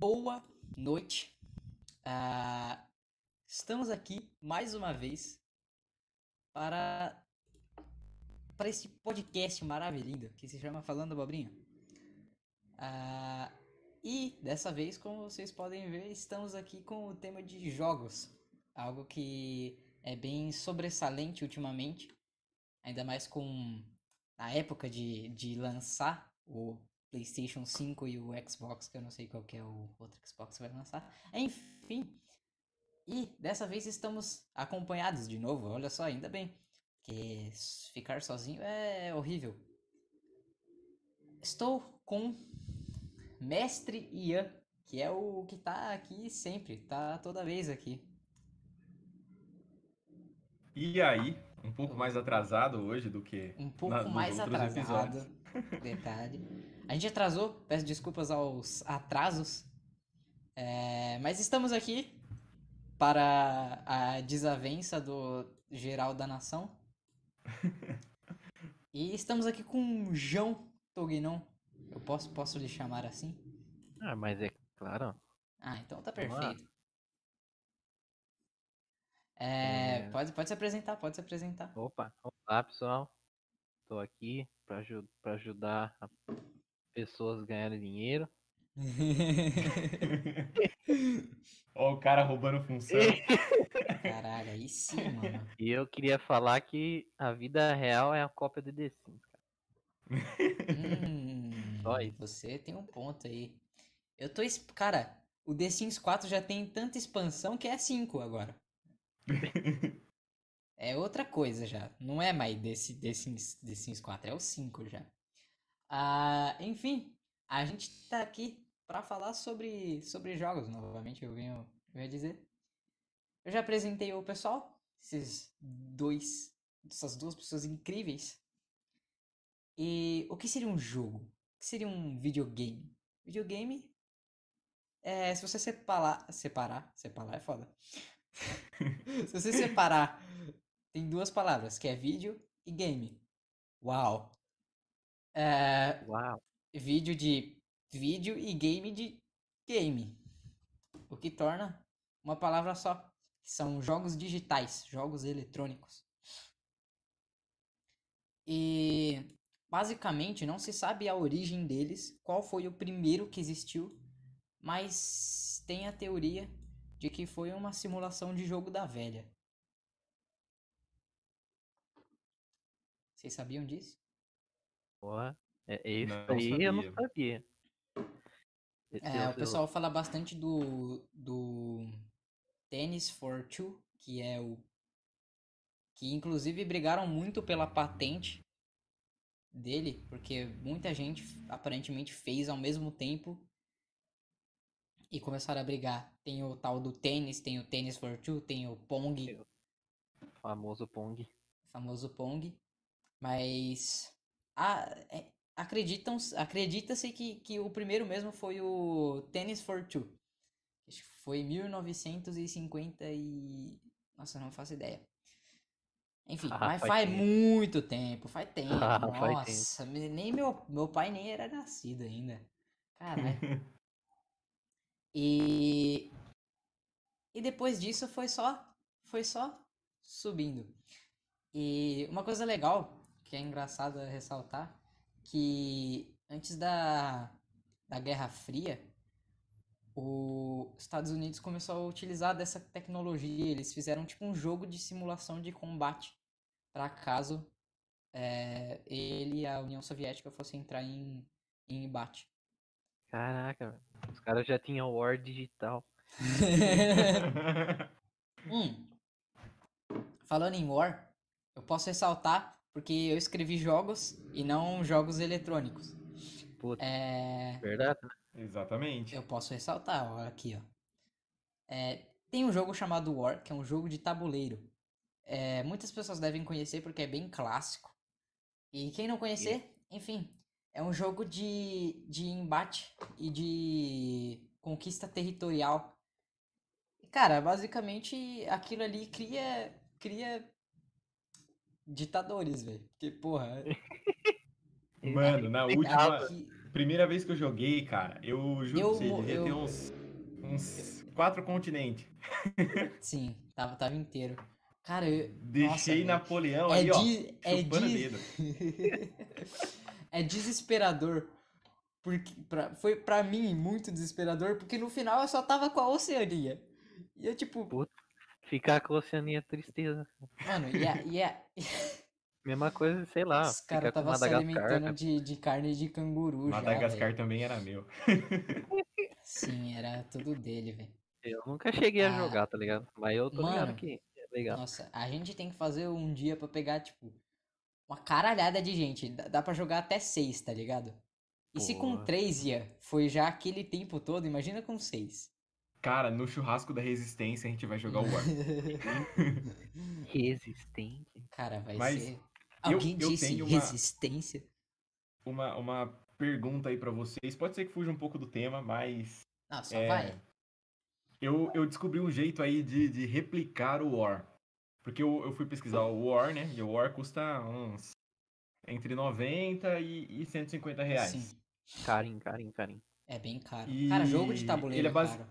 boa noite. Ah, estamos aqui mais uma vez para para esse podcast maravilhoso que se chama Falando Abobrinha. Ah, e dessa vez, como vocês podem ver, estamos aqui com o tema de jogos, algo que é bem sobressalente ultimamente, ainda mais com a época de, de lançar o PlayStation 5 e o Xbox, que eu não sei qual que é o outro Xbox que vai lançar. Enfim. E dessa vez estamos acompanhados de novo, olha só, ainda bem. Porque ficar sozinho é horrível. Estou com Mestre Ian, que é o que tá aqui sempre, tá toda vez aqui. E aí, um pouco mais atrasado hoje do que um pouco na, mais atrasado. Detalhe. A gente atrasou, peço desculpas aos atrasos. É, mas estamos aqui para a desavença do geral da nação. e estamos aqui com João Tognon. Eu posso, posso lhe chamar assim? Ah, mas é claro. Ah, então tá perfeito. É, é... Pode, pode se apresentar, pode se apresentar. Opa, olá pessoal. Estou aqui para ajudar a pessoas ganharem dinheiro. Ó, o cara roubando função. Caralho, aí sim, mano. E eu queria falar que a vida real é a cópia do The Sims, cara. Hum, você tem um ponto aí. Eu tô. Cara, o The Sims 4 já tem tanta expansão que é 5 agora. é outra coisa já. Não é mais desse The Sims, The Sims 4, é o 5 já. Ah, enfim, a gente tá aqui para falar sobre, sobre jogos novamente, eu venho, eu venho dizer. Eu já apresentei o pessoal, esses dois, essas duas pessoas incríveis. E o que seria um jogo? O que seria um videogame? Videogame é, se você separar, separar, separar é foda. se você separar, tem duas palavras, que é vídeo e game. Uau. É, Uau. Vídeo de vídeo e game de game. O que torna uma palavra só. São jogos digitais, jogos eletrônicos. E basicamente não se sabe a origem deles, qual foi o primeiro que existiu, mas tem a teoria de que foi uma simulação de jogo da velha. Vocês sabiam disso? Porra, é, isso não, aí sabia. eu não sabia. É, o pessoal fala bastante do, do Tennis for Two, que é o. Que inclusive brigaram muito pela patente dele, porque muita gente aparentemente fez ao mesmo tempo e começaram a brigar. Tem o tal do tênis, tem o Tennis for Two, tem o Pong. O famoso Pong. Famoso Pong. Mas. É, acreditam, acredita-se que, que o primeiro mesmo foi o Tennis for Two. Acho que foi 1950 e... Nossa, não faço ideia. Enfim, ah, mas faz, faz tempo. muito tempo, faz tempo. Ah, Nossa, faz tempo. nem meu, meu pai nem era nascido ainda. Caralho. e e depois disso foi só foi só subindo. E uma coisa legal que é engraçado ressaltar que antes da, da Guerra Fria, os Estados Unidos começou a utilizar dessa tecnologia. Eles fizeram tipo um jogo de simulação de combate para caso é, ele e a União Soviética fossem entrar em, em embate. Caraca, os caras já tinham War digital. hum. Falando em War, eu posso ressaltar porque eu escrevi jogos e não jogos eletrônicos. Puta, é... verdade. Exatamente. Eu posso ressaltar, ó, aqui, ó. É, tem um jogo chamado War, que é um jogo de tabuleiro. É, muitas pessoas devem conhecer porque é bem clássico. E quem não conhecer, enfim, é um jogo de, de embate e de conquista territorial. Cara, basicamente aquilo ali cria, cria ditadores, velho. Porque, porra. Mano, na última. Primeira vez que eu joguei, cara, eu juro Eu- pra você, devia eu- ter uns, uns quatro continentes. Sim, tava, tava inteiro. Cara, eu. Deixei nossa. Napoleão É, ó, de, é, chupando de- dedo. é desesperador. Porque pra, foi pra mim muito desesperador, porque no final eu só tava com a Oceania. E eu, tipo, Ficar com a Oceania tristeza. mano, e a, e a, Mesma coisa, sei lá. os caras tava se alimentando cara. de, de carne de canguru já, Madagascar velho. também era meu. Sim, era tudo dele, velho. Eu nunca cheguei Ah, a jogar, tá ligado? Mas eu tô mano. ligado que é legal. Nossa, a gente tem que fazer um dia pra pegar, tipo, uma caralhada de gente. Dá, dá pra jogar até seis, tá ligado? E se com Porra. três ia, foi já aquele tempo todo, imagina com seis. Cara, no churrasco da resistência a gente vai jogar o War. Resistente. Cara, vai Mas ser. eu- Alguém eu disse tenho uma- resistência? Uma, uma pergunta aí pra vocês. Pode ser que fuja um pouco do tema, mas Não, só É, vai. Eu, eu descobri um jeito aí de, de replicar o War. Porque eu, eu fui pesquisar o War, né? E o War custa uns. Entre 90 e, e 150 reais. Sim, Carim, carim, carim. é bem caro. E Cara, jogo de tabuleiro ele é é basi- caro.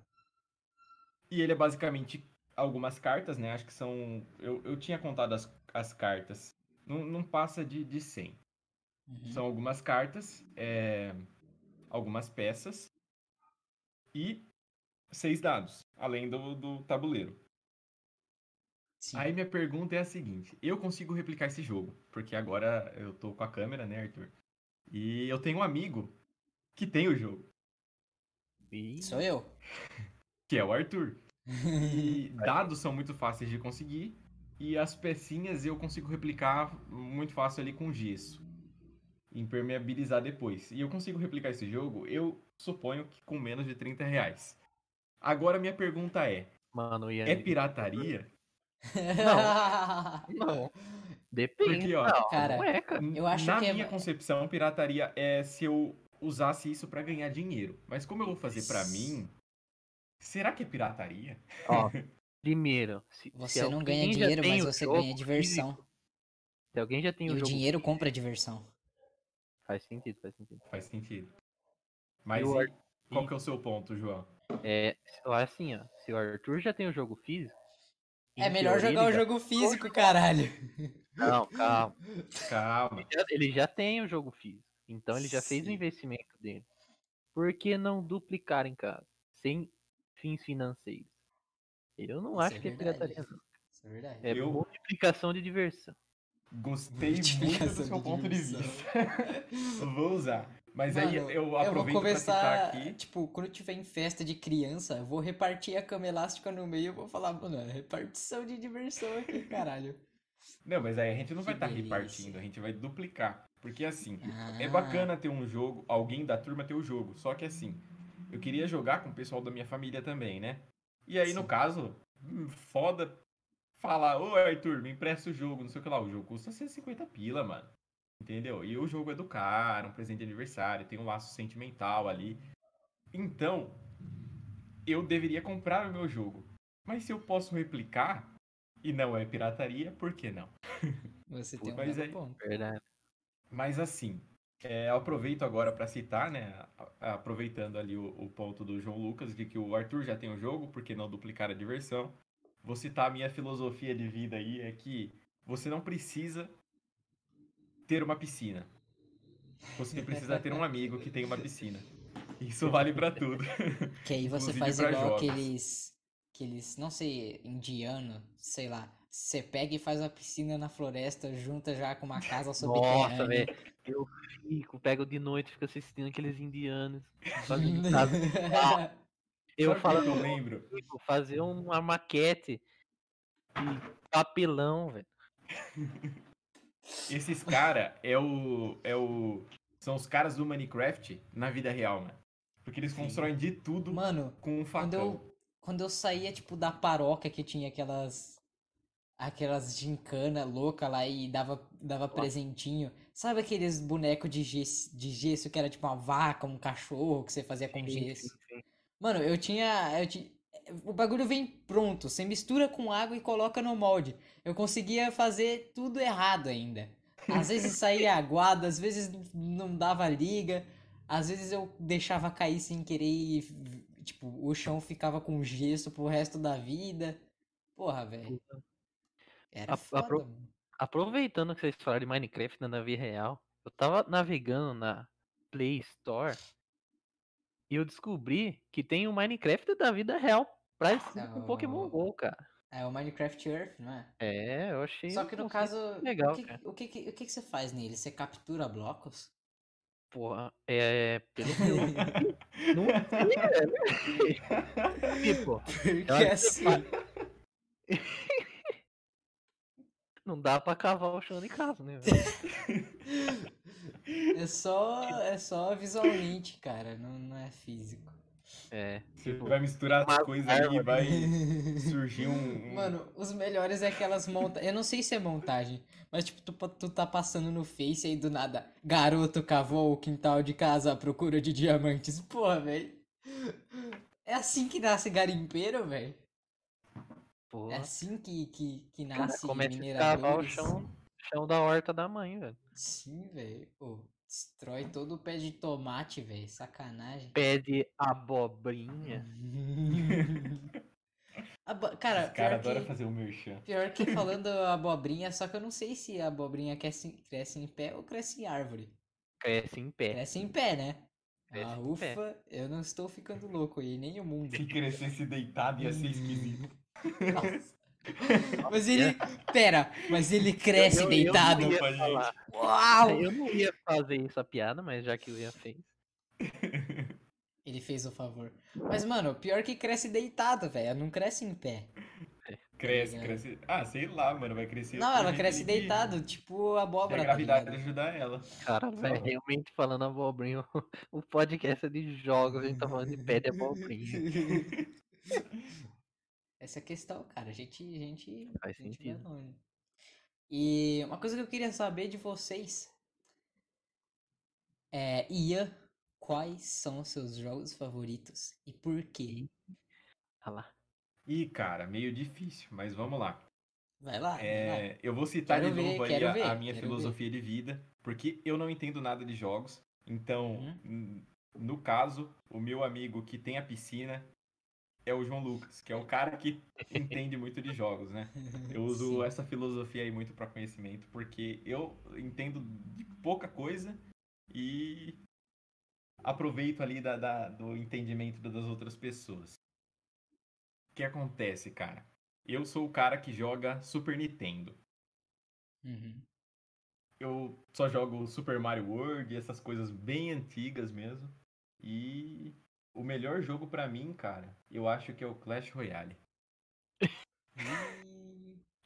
E ele é basicamente algumas cartas, né? Acho que são. Eu, eu tinha contado as, as cartas. Não, não passa de, de 100. Uhum. São algumas cartas, é, algumas peças e seis dados, além do, do tabuleiro. Sim. Aí minha pergunta é a seguinte: eu consigo replicar esse jogo? Porque agora eu tô com a câmera, né, Arthur? E eu tenho um amigo que tem o jogo, Sou eu. que é o Arthur. E dados são muito fáceis de conseguir. E as pecinhas eu consigo replicar muito fácil ali com gesso. Impermeabilizar depois. E eu consigo replicar esse jogo, eu suponho que com menos de 30 reais. Agora minha pergunta é: Mano, Ian. é pirataria? Não. Depende. Porque, ó, não, cara, não é, cara. Eu acho Na que é minha ma- concepção, pirataria é se eu usasse isso pra ganhar dinheiro. Mas como eu vou fazer pra mim, será que é pirataria? Ó, primeiro, se, Você se não ganha dinheiro, mas você ganha diversão. físico, se alguém já tem E o o dinheiro físico, compra diversão. Faz sentido, faz sentido. Faz sentido. Mas o e- qual que é o seu ponto, João? É, assim, ó. Se o Arthur já tem o jogo físico. É melhor jogar o ele já- jogo físico, caralho. Não, calma. Calma. Já- Ele já tem o jogo físico. Então ele já fez o Sim. investimento dele. Por que não duplicar em casa? Sem fins financeiros. Eu não Isso acho é que é pirataria, não. Isso é verdade. É Eu- multiplicação de diversão. Gostei muito do Multiplicação seu de ponto de diversão. vista. Vou usar. Mas aí Mano, eu vou aproveito pra citar começar, aqui. tipo, quando tiver em festa de criança, eu vou repartir a cama elástica no meio e vou falar, mano, é repartição de diversão aqui, caralho. Não, mas aí a gente não Que vai estar delícia. repartindo, a gente vai duplicar. Porque assim, é Ah. bacana ter um jogo, alguém da turma ter o jogo. Só que assim, eu queria jogar com o pessoal da minha família também, né? E aí, no Sim. caso, hum, foda falar, ô Arthur, me empresta o jogo, não sei o que lá. O jogo custa 150 pila, mano. Entendeu? E o jogo é do cara, um presente de aniversário, tem um laço sentimental ali. Então, eu deveria comprar o meu jogo. Mas se eu posso replicar e não é pirataria, por que não? Você tem um Mas ponto. Verdade. Mas assim, é, aproveito agora para citar, né? Aproveitando ali o, o ponto do João Lucas, de que o Arthur já tem o jogo, por que não duplicar a diversão? Vou citar a minha filosofia de vida aí, é que você não precisa ter uma piscina. Você precisa ter um amigo que tem uma piscina. Isso vale para tudo. Que aí você faz igual jogos. aqueles, aqueles, não sei, indiano, sei lá. Você pega e faz uma piscina na floresta, junta já com uma casa subterrânea. Nossa, velho. Eu fico, pego de noite, fico assistindo aqueles indianos. fazendo casa. Eu o que falo, que eu lembro. vou fazer uma maquete de papelão, velho. Esses cara é o é o são os caras do Minecraft na vida real, mano. Porque eles Sim. constroem de tudo Mano, com um quando facão. eu, quando eu saía, tipo, da paróquia que tinha aquelas. Aquelas gincana louca lá e dava, dava presentinho. Sabe aqueles bonecos de gesso, de gesso que era tipo uma vaca, um cachorro que você fazia com Sim, gesso? sim, sim. Mano, eu tinha, eu O bagulho vem pronto. Você mistura com água e coloca no molde. Eu conseguia fazer tudo errado ainda. Às vezes saía aguado, às vezes não dava liga. Às vezes eu deixava cair sem querer e, tipo, o chão ficava com gesso pro resto da vida. Porra, velho. Era A- foda, apro- mano. Aproveitando que vocês falaram de Minecraft na vida real, eu tava navegando na Play Store e eu descobri que tem o Minecraft da vida real parecido com Ah, Pokémon o- GO, cara. É o Minecraft Earth, não é? É, eu achei. Só um que no caso, legal, o, que, o, que, que- o que você faz nele? Você captura blocos? Porra, é. Pelo que eu não sei, velho. Tipo, Porque assim, não dá pra cavar o chão de casa, né? velho? é só, é só visualmente, cara, não, não é físico. É. Você Tipo, vai misturar as coisas ali e vai surgir um. um- Mano, os melhores é aquelas montagens. Eu não sei se é montagem, mas tipo, tu, tu tá passando no Face aí do nada. Garoto cavou o quintal de casa à procura de diamantes. Porra, velho. É assim que nasce garimpeiro, velho. Porra. É assim que, que, que Cara, nasce começa a cavar o mineradores. chão, chão da horta da mãe, velho. Sim, velho. Pô, destrói todo o pé de tomate, velho. Sacanagem. Pé de abobrinha. Abo- Cara, Os pior adoram que, fazer o merchan. pior que falando abobrinha, só que eu não sei se a abobrinha cresce, cresce em pé ou cresce em árvore. Cresce em pé. Cresce em pé, né? Cresce Ah, em pé. ufa, eu não estou ficando louco aí, nem o mundo. Se crescesse deitado ia ser esquisito. Nossa. Mas ele. Pera, mas ele cresce Eu- eu- deitado. Eu, não. Uau! eu não ia fazer essa piada, mas já que o Ian fez. Ele fez o favor. Mas, mano, pior que cresce deitado, velho. Não cresce em pé. Cresce, ligado? cresce. Ah, sei lá, mano, vai crescer. Não, ela cresce deitado, tipo que a abóbora, tá gravidade ligado? ajuda ela. Cara, velho, realmente falando abobrinha, o podcast é de jogos, a gente tá falando de pé de abobrinha. Essa é a questão, cara. A gente, a gente, Faz a gente vai sentido. longe. E uma coisa que eu queria saber de vocês é, Ian, quais são os seus jogos favoritos e por quê? Olha lá. Ih, cara, meio difícil, mas vamos lá. Vai lá, vai lá. É, eu vou citar Quero de novo ver, aí a, ver, a minha filosofia de vida, porque eu não entendo nada de jogos. Então, Uhum. no caso, o meu amigo que tem a piscina é o João Lucas, que é o cara que entende muito de jogos, né? Eu uso Sim. essa filosofia aí muito para conhecimento, porque eu entendo de pouca coisa e aproveito ali da, da- do entendimento das outras pessoas. O que acontece, cara? Eu sou o cara que joga Super Nintendo. Uhum. Eu só jogo Super Mario World, essas coisas bem antigas mesmo. E o melhor jogo pra mim, cara, eu acho que é o Clash Royale.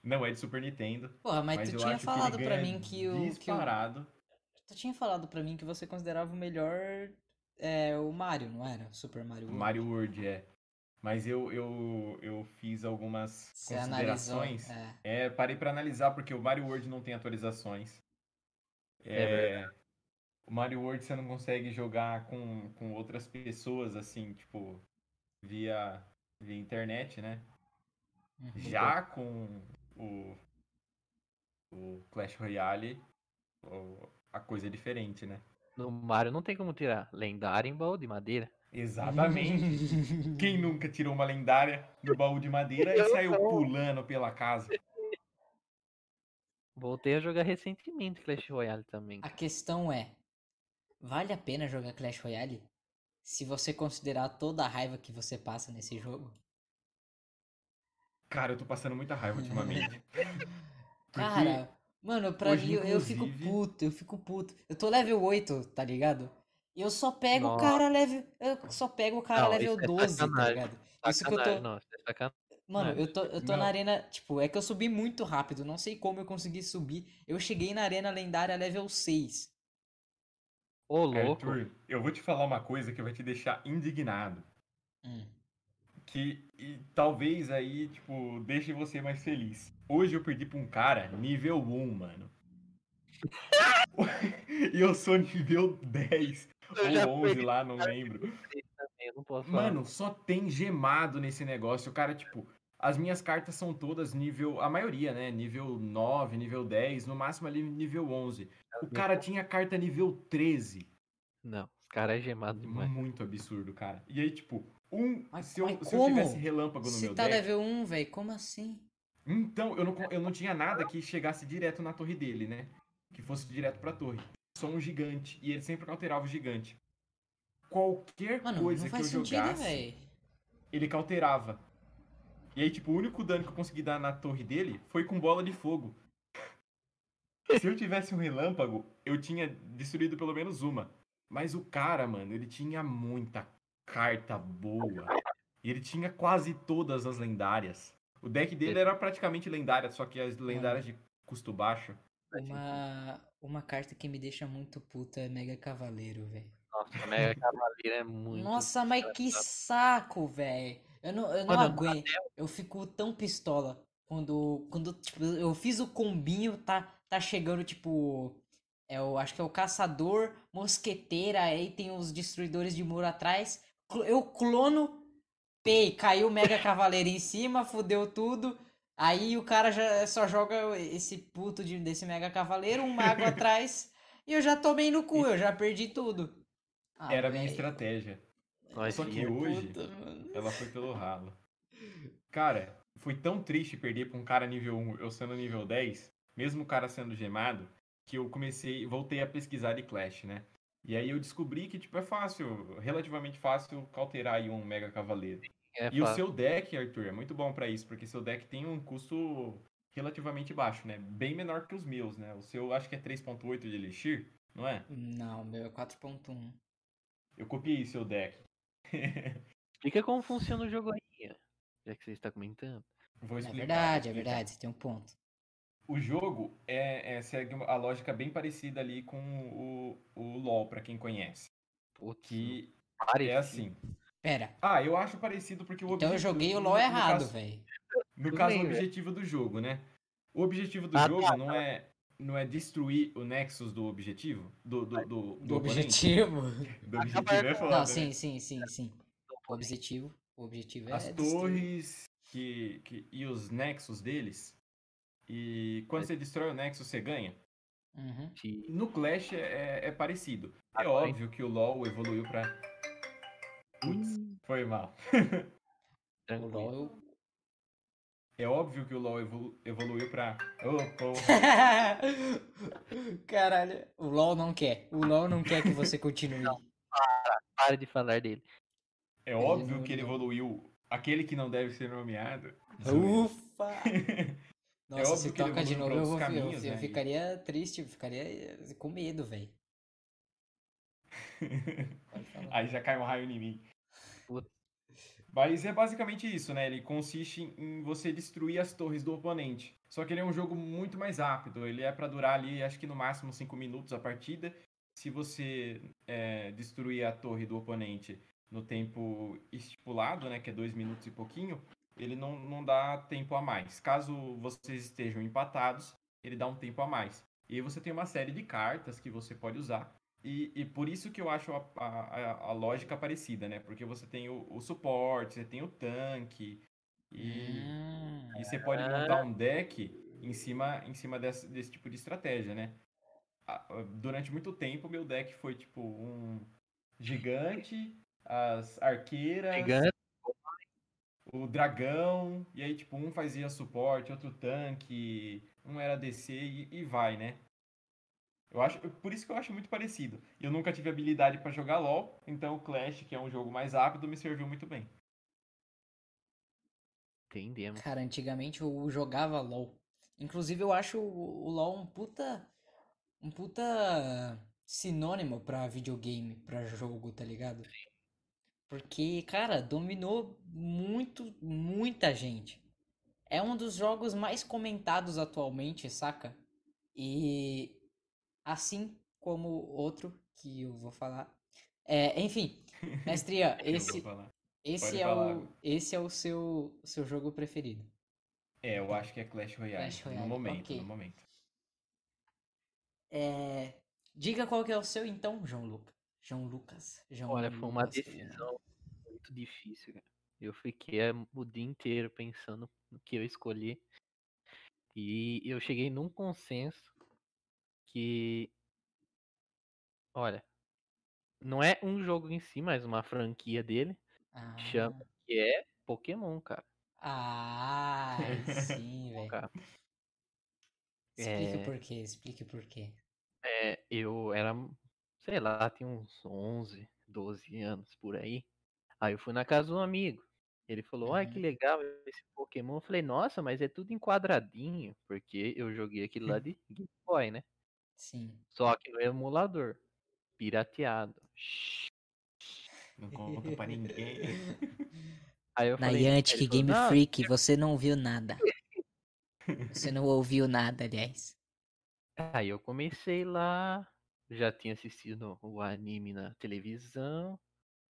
Não é de Super Nintendo, Porra, mas, mas tu eu tinha falado ganha mim que o, que o. disparado. Tu tinha falado pra mim que você considerava o melhor é, o Mario, não era? Super Mario World. Mario World é. Mas eu, eu, eu fiz algumas Você analisou. considerações. É. É, parei pra analisar porque o Mario World não tem atualizações. É É, o Mario World você não consegue jogar com, com outras pessoas assim, tipo, via, via internet, né? Uhum. Já com o, o Clash Royale, o- a coisa é diferente, né? No Mario não tem como tirar lendário em baú de madeira. Exatamente. Quem nunca tirou uma lendária do baú de madeira e Eu saiu pulando pela casa? Voltei a jogar recentemente Clash Royale também. A questão é: vale a pena jogar Clash Royale? Se você considerar toda a raiva que você passa nesse jogo? Cara, eu tô passando muita raiva ultimamente. Cara, mano, pra hoje, mim eu, eu fico inclusive- puto, eu fico puto. Eu tô level 8, tá ligado? E eu só pego o cara level. Eu só pego o cara Não, level é 12, tá sacanagem. ligado? Isso que eu tô. não, é. Mano, eu tô, eu tô não. na arena. Tipo, é que eu subi muito rápido. Não sei como eu consegui subir. Eu cheguei na arena lendária level 6. Ô, louco. Arthur, eu vou te falar uma coisa que vai te deixar indignado. Hum. Que e talvez aí, tipo, deixe você mais feliz. Hoje eu perdi pra um cara nível 1, mano. e eu sou nível 10 Eu ou 11 perdi lá, não lembro. também, não posso falar. Mano, só tem gemado nesse negócio. O cara, tipo, as minhas cartas são todas nível. A maioria, né? Nível 9, nível 10, no máximo ali nível 11. O cara tinha carta nível 13. Não, os cara é gemado demais. Muito absurdo, cara. E aí, tipo, um. Mas- se eu, mas se eu como? tivesse relâmpago no Se meu tá deck. level 1, velho, como assim? Então, eu não, eu não tinha nada que chegasse direto na torre dele, né? Que fosse direto pra torre. Só um gigante. E ele sempre cauterava o gigante. Qualquer Mano, coisa não que eu sentido, jogasse, velho. ele cauterava. E aí, tipo, o único dano que eu consegui dar na torre dele foi com bola de fogo. Se eu tivesse um relâmpago, eu tinha destruído pelo menos uma. Mas o cara, mano, ele tinha muita carta boa. E ele tinha quase todas as lendárias. O deck dele era praticamente lendária, só que as lendárias de custo baixo. Uma, uma carta que me deixa muito puta é Mega Cavaleiro, velho. Nossa, Mega Cavaleiro é muito. Nossa, mas que saco, velho. Eu não, eu não Mano, aguento. Eu fico tão pistola quando, quando tipo, eu fiz o combinho, tá, tá chegando, tipo. É o, acho que é o caçador, mosqueteira, aí tem os destruidores de muro atrás. Eu clono, pei, caiu o Mega Cavaleiro em cima, fudeu tudo. Aí o cara já só joga esse puto de, desse Mega Cavaleiro, um mago atrás, e eu já tomei no cu, eu já perdi tudo. Ah, Era a minha estratégia. Nós Só que hoje, Puta, ela foi pelo ralo. Cara, foi tão triste perder pra um cara nível 1, eu sendo nível 10, mesmo o cara sendo gemado, que eu comecei, voltei a pesquisar de Clash, né? E aí eu descobri que, tipo, é fácil, relativamente fácil cauterar aí um Mega Cavaleiro. é E o fácil. seu deck, Arthur, é muito bom pra isso, porque seu deck tem um custo relativamente baixo, né? Bem menor que os meus, né? O seu acho que é 3.8 de Elixir, não é? Não, meu é 4.1. Eu copiei seu deck. Explica como funciona o jogo aí, já que você está comentando. Vou É explicar. verdade, é vou explicar. verdade, você tem um ponto. O jogo é, é- segue uma- a lógica bem parecida ali com o, o LoL, pra quem conhece. Putz, Que parecido. é assim. Pera, Ah, eu acho parecido porque o então eu objetivo- joguei o no- LoL no errado, caso- velho. No caso, bem, o velho. objetivo do jogo, né? O objetivo do Ah, jogo tá, não é não é destruir o Nexus do objetivo? Do, do, do, Do objetivo. Do objetivo é foda, Não, né? sim, sim, sim, sim. O objetivo, o objetivo é As torres que, que, e os Nexus deles. E quando você destrói o Nexus, você ganha. Uhum. No Clash é, é parecido. É Agora, óbvio que o LoL evoluiu pra. Putz, Hum, foi mal. O. LoL eu... É óbvio que o LoL evolu- evoluiu pra. Porra. Caralho, o LoL não quer. O LoL não quer que você continue. Para de falar dele. É Ele óbvio que ele evoluiu. evoluiu. Aquele que não deve ser nomeado. Ufa! Nossa, óbvio se que ele toca de evoluiu novo, eu, vou, outros eu, caminhos, eu né, ficaria triste, eu ficaria eh, com medo, velho. Aí já cai um raio em mim. Puta. Mas é basicamente isso, né? Ele consiste em você destruir as torres do oponente. Só que ele é um jogo muito mais rápido. Ele é pra durar ali, acho que no máximo 5 minutos a partida. Se você é, destruir a torre do oponente no tempo estipulado, né? Que é 2 minutos e pouquinho, ele não, não dá tempo a mais. Caso vocês estejam empatados, ele dá um tempo a mais. E aí você tem uma série de cartas que você pode usar. E, e por isso que eu acho a, a, a- lógica parecida, né? Porque você tem o, o suporte, você tem o tanque, e, Hum, e você pode montar um deck em cima, em cima desse, desse tipo de estratégia, né? Durante muito tempo, meu deck foi tipo um gigante, as arqueiras, Gigante. o dragão, e aí, tipo, um fazia suporte, outro tanque, um era DC e, e vai, né? Eu acho, por isso que eu acho muito parecido. Eu nunca tive habilidade pra jogar LoL, então o Clash, que é um jogo mais rápido, me serviu muito bem. Entendemos. Cara, antigamente eu jogava LoL. Inclusive eu acho o o LoL um puta. Um puta sinônimo pra videogame, pra jogo, tá ligado? Porque, cara, dominou muito, muita gente. É um dos jogos mais comentados atualmente, saca? E assim como outro que eu vou falar. É, enfim, Mestria, esse, esse Pode é falar. o, esse é o seu, seu jogo preferido. É, eu acho que é Clash Royale. Clash Royale, no momento, ok. no momento. É, diga qual que é o seu então, João Lucas. João Lucas. João Olha, foi uma Lucas, decisão muito difícil, cara. Eu fiquei é, o dia inteiro pensando no que eu escolhi. E eu cheguei num consenso que. Olha, Não é um jogo em si, mas uma franquia dele. Ah, Chama que é Pokémon, cara. ah sim, velho. Explique É. por quê, explique por quê. É, eu era, sei lá, tinha uns 11, 12 anos por aí. Aí eu fui na casa de um amigo. Ele falou, ai que Uhum. legal esse Pokémon. Eu falei, nossa, mas é tudo em quadradinho. Porque eu joguei aquilo lá de Game Boy, né? Sim. Só que no emulador. Pirateado. Não conta pra ninguém. Aí eu falei, Niantic ele falou, Game "Não, Freak, você não viu nada. Você não ouviu nada, aliás. Aí eu comecei lá, já tinha assistido o anime na televisão.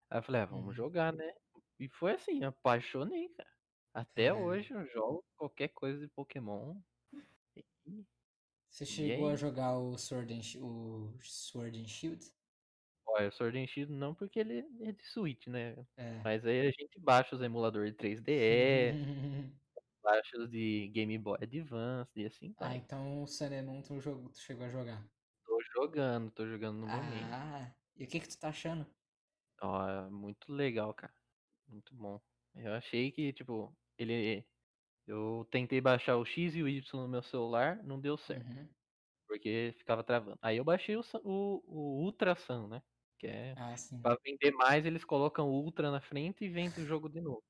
Aí eu falei, ah, vamos Uhum. jogar, né? E foi assim, apaixonei, cara. Até Caralho. hoje eu jogo qualquer coisa de Pokémon. E, Você chegou a jogar o Sword and, o Sword and Shield? olha, o Sword and Shield não porque ele é de Switch, né? É. Mas aí a gente baixa os emuladores de 3DS, baixa os de Game Boy Advance e assim ah, vai. então o Moon tu, jogou, tu chegou a jogar. Tô jogando, tô jogando no momento. Ah, e o que que tu tá achando? Ó, muito legal, cara. Muito bom. Eu achei que, tipo, ele. Eu tentei baixar o X e o Y no meu celular, não deu certo, Uhum. porque ficava travando. Aí eu baixei o, o, o Ultra Sun, né? Que é. Ah, sim. Pra vender mais, eles colocam o Ultra na frente e vendem o jogo de novo.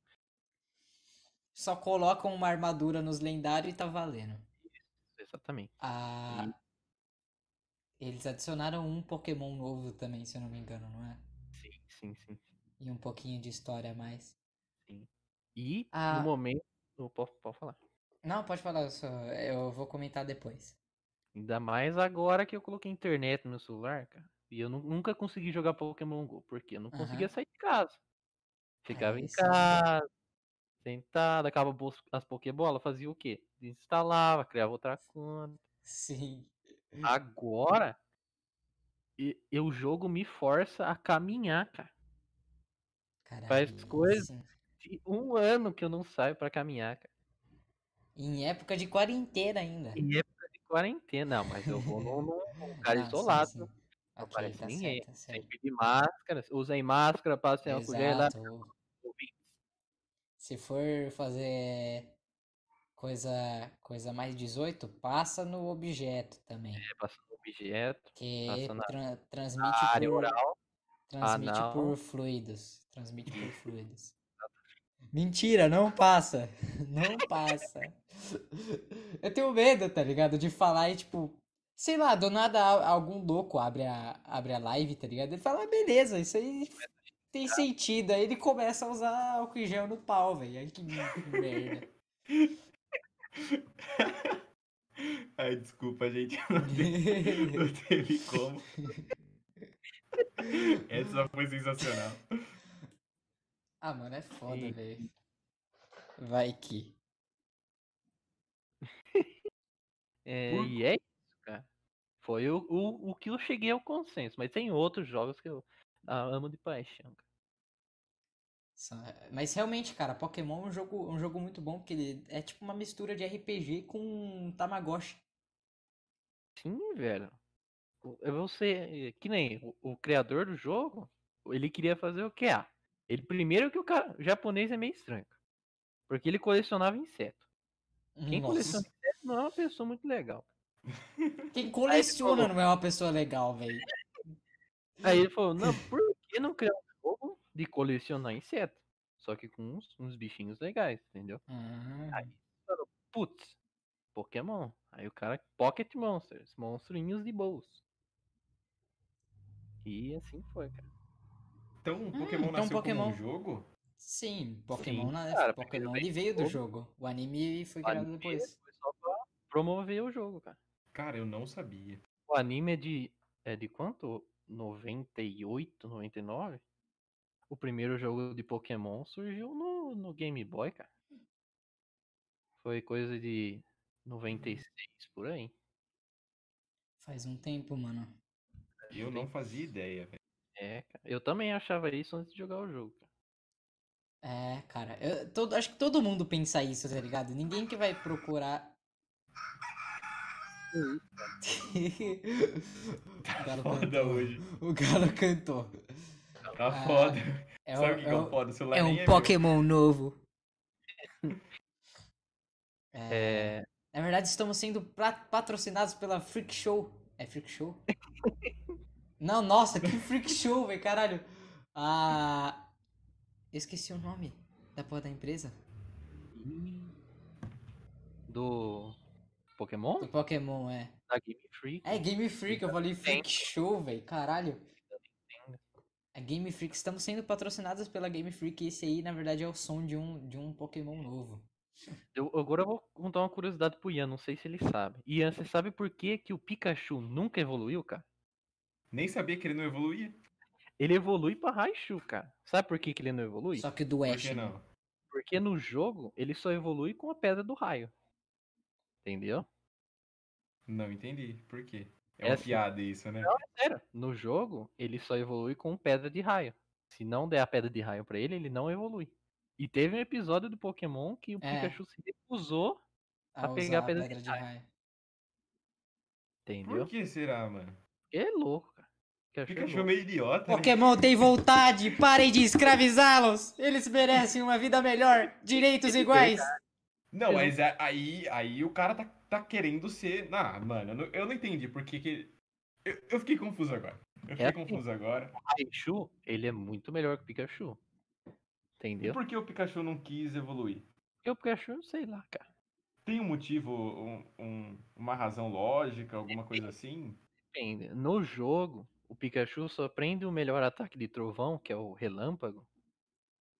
Só colocam uma armadura nos lendários e tá valendo. Exatamente. Ah, eles adicionaram um Pokémon novo também, se eu não me engano, não é? Sim, sim, sim, E um pouquinho de história a mais. sim. E Ah. no momento. Pode, pode falar. Não, pode falar, eu, só, eu vou comentar depois. Ainda mais agora que eu coloquei internet no meu celular, cara. E eu nu- nunca consegui jogar Pokémon GO, porque eu não conseguia Aham. sair de casa. Ficava Aí em sim. casa, sentado, acaba as Pokébolas, fazia o quê? Desinstalava, criava outra conta. Sim. Agora, e, e o jogo me força a caminhar, cara. Faz Caralho. coisa. Sim. De um ano que eu não saio pra caminhar, cara. Em época de quarentena ainda. Em época de quarentena, não, mas eu vou num, lugar Não, sim, isolado. sim. Não Ok, aparece tá ninguém. certo, tá certo. Sempre de máscara, usem máscara, passem álcool gel lá. Se for fazer coisa, coisa mais 18, passa no objeto também. É, passando objeto, Que passa tran- transmite área por, oral. transmite anal. por fluidos. Transmite por fluidos. Mentira, não passa. Não passa. Eu tenho medo, tá ligado? De falar e tipo, sei lá, do nada algum louco abre a, abre a live, tá ligado? Ele fala, ah, beleza, isso aí tem sentido. Aí ele começa a usar álcool em gel no pau, velho. Ai, que merda. Ai, desculpa, gente. Não teve, não teve como. Essa foi sensacional. Ah, mano, é foda, velho. Vai que. É, Por- e é isso, cara. Foi o, o, o que eu cheguei ao consenso. Mas tem outros jogos que eu ah, amo de paixão. cara. Mas realmente, cara, Pokémon é um jogo, um jogo muito bom, porque ele é tipo uma mistura de RPG com Tamagotchi. Sim, velho. É Você, que nem o, o criador do jogo, ele queria fazer o que? Ah, ele primeiro que o, cara, o japonês é meio estranho. Porque ele colecionava inseto. Quem coleciona Nossa. inseto não é uma pessoa muito legal. Quem coleciona falou- não é uma pessoa legal, velho. Aí ele falou, não, por que não criar um jogo de colecionar inseto? Só que com uns, uns bichinhos legais, entendeu? Ah, Putz, Pokémon. Aí o cara, Pocket Monsters, monstrinhos de bolso. E assim foi, cara. Então, o Pokémon então nasceu Pokémon- como um jogo? sim, Pokémon, Sim, na- cara, Pokémon ele veio do jogo. O anime foi O criado anime depois. Foi só pra promover o jogo, cara. Cara, eu não sabia. O anime é de. É de quanto? 98, 99? O primeiro jogo de Pokémon surgiu no, no Game Boy, cara. Foi coisa de 96 por aí. Faz um tempo, mano. Eu não fazia ideia, velho. É. Eu também achava isso antes de jogar o jogo, cara. É, cara, eu, todo, acho que todo mundo pensa isso, tá ligado? Ninguém que vai procurar. o Galo Foda cantou. hoje. O Galo cantou. Tá Ah, foda. É, Sabe o- que, é é o- foda? O é um meu. Pokémon novo. É, É, Na verdade, estamos sendo patrocinados pela Freak Show. É Freak Show? Não, nossa, que Freak Show, velho, caralho. Ah. Eu esqueci o nome da porra da empresa. do Pokémon? Do Pokémon, é. Da Game Freak. É Game Freak, eu falei Freak Show, velho, caralho. É Game Freak, estamos sendo patrocinados pela Game Freak e esse aí, na verdade, é o som de um, de um Pokémon novo. Eu, agora eu vou contar uma curiosidade pro Ian, não sei se ele sabe. Ian, você sabe por que, que o Pikachu nunca evoluiu, cara? Nem sabia que ele não evoluía. Ele evolui pra Raichu, cara. Sabe por que, que ele não evolui? Só que do Por Ash. que né? não? Porque no jogo ele só evolui com a pedra do raio. Entendeu? Não entendi. Por quê? É É uma assim. piada isso, né? Sério, no jogo ele só evolui com pedra de raio. Se não der a pedra de raio pra ele, ele não evolui. E teve um episódio do Pokémon que o É. Pikachu se recusou, A Pra pegar a pedra de pedra de raio. raio. entendeu? Por que será, mano? É louco. Pikachu, é Pikachu é meio idiota, né? Pokémon tem vontade, parem de escravizá-los! Eles merecem uma vida melhor, direitos iguais! Não, mas a- aí, aí o cara tá, tá querendo ser. Ah, mano, eu não, entendi porque que. Eu, eu fiquei confuso agora. Eu fiquei assim. confuso agora. O Raichu, ele é muito melhor que o Pikachu. E Entendeu? por que o Pikachu não quis evoluir? Porque o Pikachu, sei lá, cara. Tem um motivo, um- um- uma razão lógica, alguma coisa assim? Depende. No jogo, o Pikachu só aprende o melhor ataque de trovão, que é o relâmpago,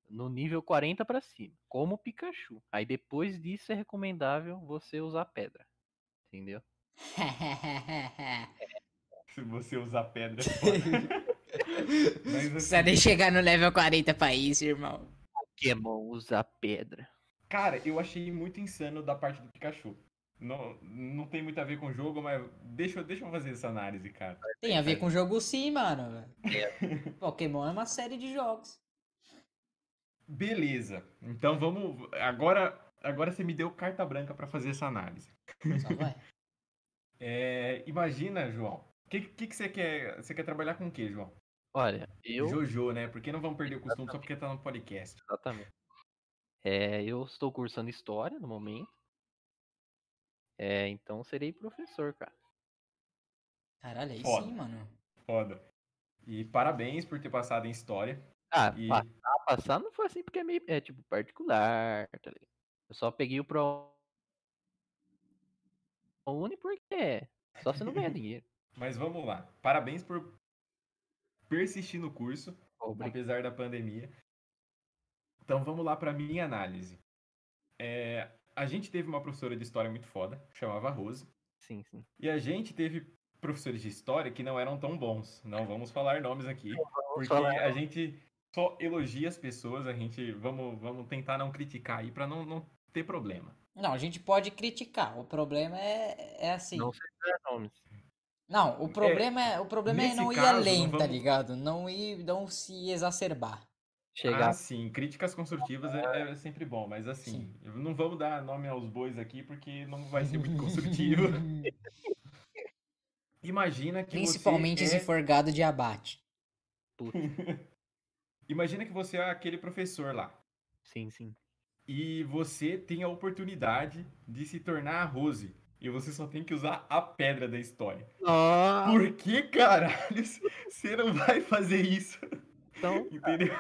no nível 40 pra cima, como o Pikachu. Aí depois disso é recomendável você usar pedra. Entendeu? Se você usar pedra é. Mas Precisa assim, nem chegar no level 40 pra isso, irmão. Pokémon usa pedra. cara, eu achei muito insano da parte do Pikachu. Não, não tem muito a ver com o jogo, mas deixa, eu- deixa eu fazer essa análise, cara. Tem a ver com jogo sim, mano. Pokémon é uma série de jogos. Beleza. Então vamos. Agora, agora você me deu carta branca pra fazer essa análise. Só vai. É, imagina, João. O que, que, que você quer? Você quer trabalhar com o que, João? Olha, eu. Jojo, né? Porque não vamos perder o costume só porque tá no podcast. Exatamente. É, eu estou cursando história no momento. É, então serei professor, cara. Caralho, aí Foda. sim, mano. Foda. E parabéns por ter passado em história. Ah, E passar, passar não foi assim porque é meio. É tipo particular, tá ligado? Eu só peguei o Pro Uni porque é. Só você não ganha dinheiro. mas vamos lá. Parabéns por persistir no curso, Obrigado. apesar da pandemia. Então vamos lá para minha análise. É, a gente teve uma professora de história muito foda, chamava Rose. Sim, sim. E a gente teve professores de história que não eram tão bons. Não vamos falar nomes aqui, porque falar a gente só elogia as pessoas, a gente vamos, vamos tentar não criticar aí para não, não ter problema. Não, a gente pode criticar. O problema é, é assim. Não sei dizer nomes. Não, o problema é, o problema é não ir caso, além, não tá vamos- ligado? Não ir, não se exacerbar. Chegar. Ah, sim, críticas construtivas é, é sempre bom, mas assim, não vamos dar nome aos bois aqui porque não vai ser muito construtivo. Imagina que Principalmente você se for gado de abate. É... Imagina que você é aquele professor lá. sim, sim. e você tem a oportunidade de se tornar a Rose. E você só tem que usar a pedra da história. Ah, Por que, caralho, você não vai fazer isso? então, Entendeu?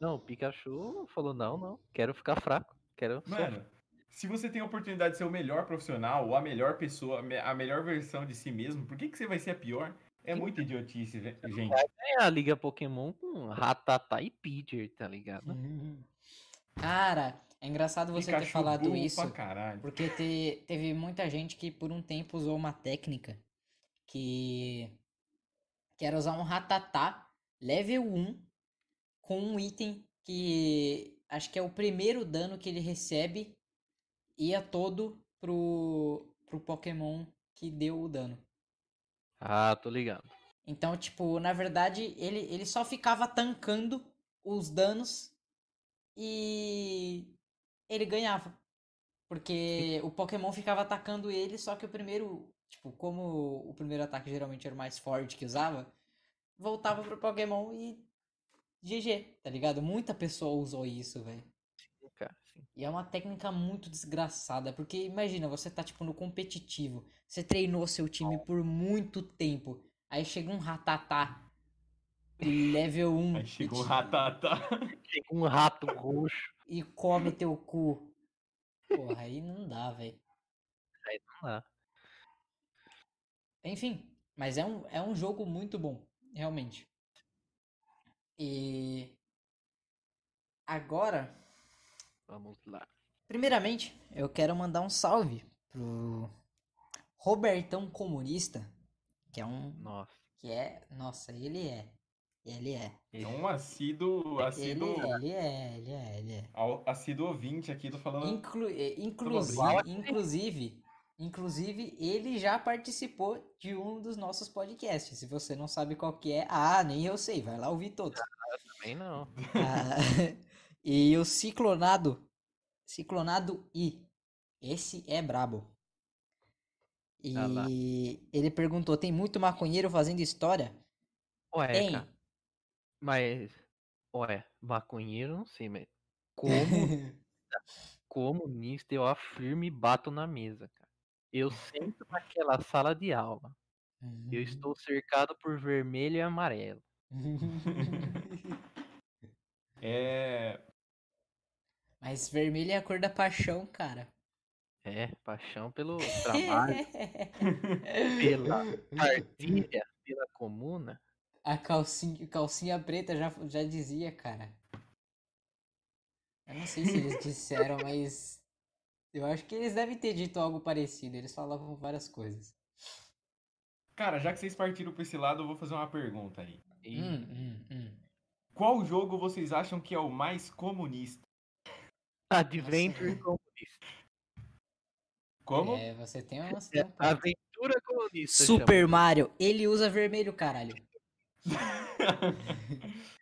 Não, o Pikachu falou: não, não, quero ficar fraco. Quero. Mano, se você tem a oportunidade de ser o melhor profissional, ou a melhor pessoa, a me- a melhor versão de si mesmo, por que, que você vai ser a pior? É muita idiotice, gente. É a Liga Pokémon com Rattata e Pidgeot, tá ligado? Cara, é engraçado você ter Pikachu falado burro isso. pra caralho. Porque te- teve muita gente que por um tempo usou uma técnica que, que era usar um ratatá level 1 com um item que acho que é o primeiro dano que ele recebe ia todo pro, pro Pokémon que deu o dano. Ah, tô ligado. Então, tipo, na verdade, ele, ele só ficava tancando os danos e ele ganhava. Porque o Pokémon ficava atacando ele, só que o primeiro tipo, como o primeiro ataque geralmente era o mais forte que usava, voltava pro Pokémon e GG, tá ligado? Muita pessoa usou isso, velho. Cara. E é uma técnica muito desgraçada, porque imagina, você tá tipo no competitivo, você treinou seu time por muito tempo, aí chega um ratatá level 1 Aí e, te- Ratata. Chega um rato roxo. e come teu cu. Porra, aí não dá, velho. Não dá. Enfim, mas é um, é um jogo muito bom, realmente. E agora, Vamos lá. primeiramente, eu quero mandar um salve pro Robertão Comunista, que é um Nossa. que é, nossa, ele é. Ele é. É um assíduo, Ele, assíduo, ele é, ele é, ele é. ao- assíduo ouvinte aqui, tô falando. Inclu, eh, inclusive, inclusive, inclusive, ele já participou de um dos nossos podcasts. Se você não sabe qual que é, ah, nem eu sei, vai lá ouvir todos. Também não. Ah, e o Ciclonado, Ciclonado I, esse é brabo. E Ah ele perguntou, tem muito maconheiro fazendo história? Ué, Tem. cara. Mas. Ué, maconheiro, não sei, mas. Como comunista, eu afirmo e bato na mesa, cara. Eu sento naquela sala de aula. Eu estou cercado por vermelho e amarelo. É. Mas vermelho é a cor da paixão, cara. É, paixão pelo trabalho, pela partilha, pela comuna. A calcinha, calcinha preta já, já dizia, cara. Eu não sei se eles disseram, mas eu acho que eles devem ter dito algo parecido. Eles falavam várias coisas. Cara, já que vocês partiram pra esse lado, eu vou fazer uma pergunta aí. E Hum, hum, hum. Qual jogo vocês acham que é o mais comunista? Adventure comunista. Como? É, você tem uma. É, aventura comunista. Super Mario, ele usa vermelho, caralho. chama.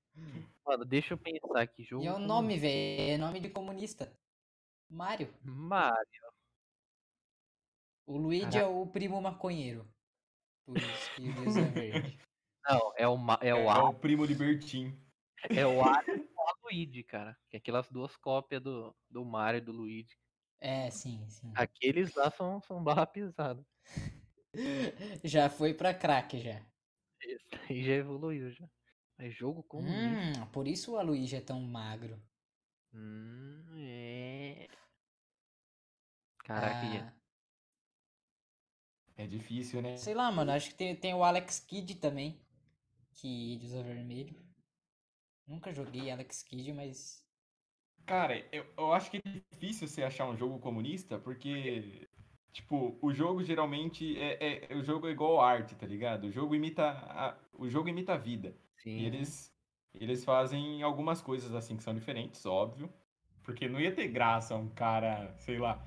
Mano, deixa eu pensar aqui. Jogo E é o nome, velho. É nome de comunista. Mario. Mario. O Luigi é Caraca. o primo maconheiro. Por isso que ele usa verde. Não, é o, Ma- é É, o, é A- o primo libertim. é o Mario e o Luigi, cara. Que é aquelas duas cópias do, do Mario e do Luigi. É, sim, sim. Aqueles lá são, são barra pisada. Já foi pra crack já. Esse aí já evoluiu já. Mas jogo comunista. Hum, por isso o Aloysio é tão magro. Hum, é. Caraca, Ah, É difícil, né? sei lá, mano. Acho que tem, tem o Alex Kidd também. Que usa vermelho. Nunca joguei Alex Kidd, mas. Cara, eu, eu acho que é difícil você achar um jogo comunista, porque, tipo, o jogo geralmente é, é- o jogo é igual arte, tá ligado? O jogo imita a, o jogo imita a vida. sim. E eles, eles fazem algumas coisas assim que são diferentes, óbvio. Porque não ia ter graça um cara, sei lá,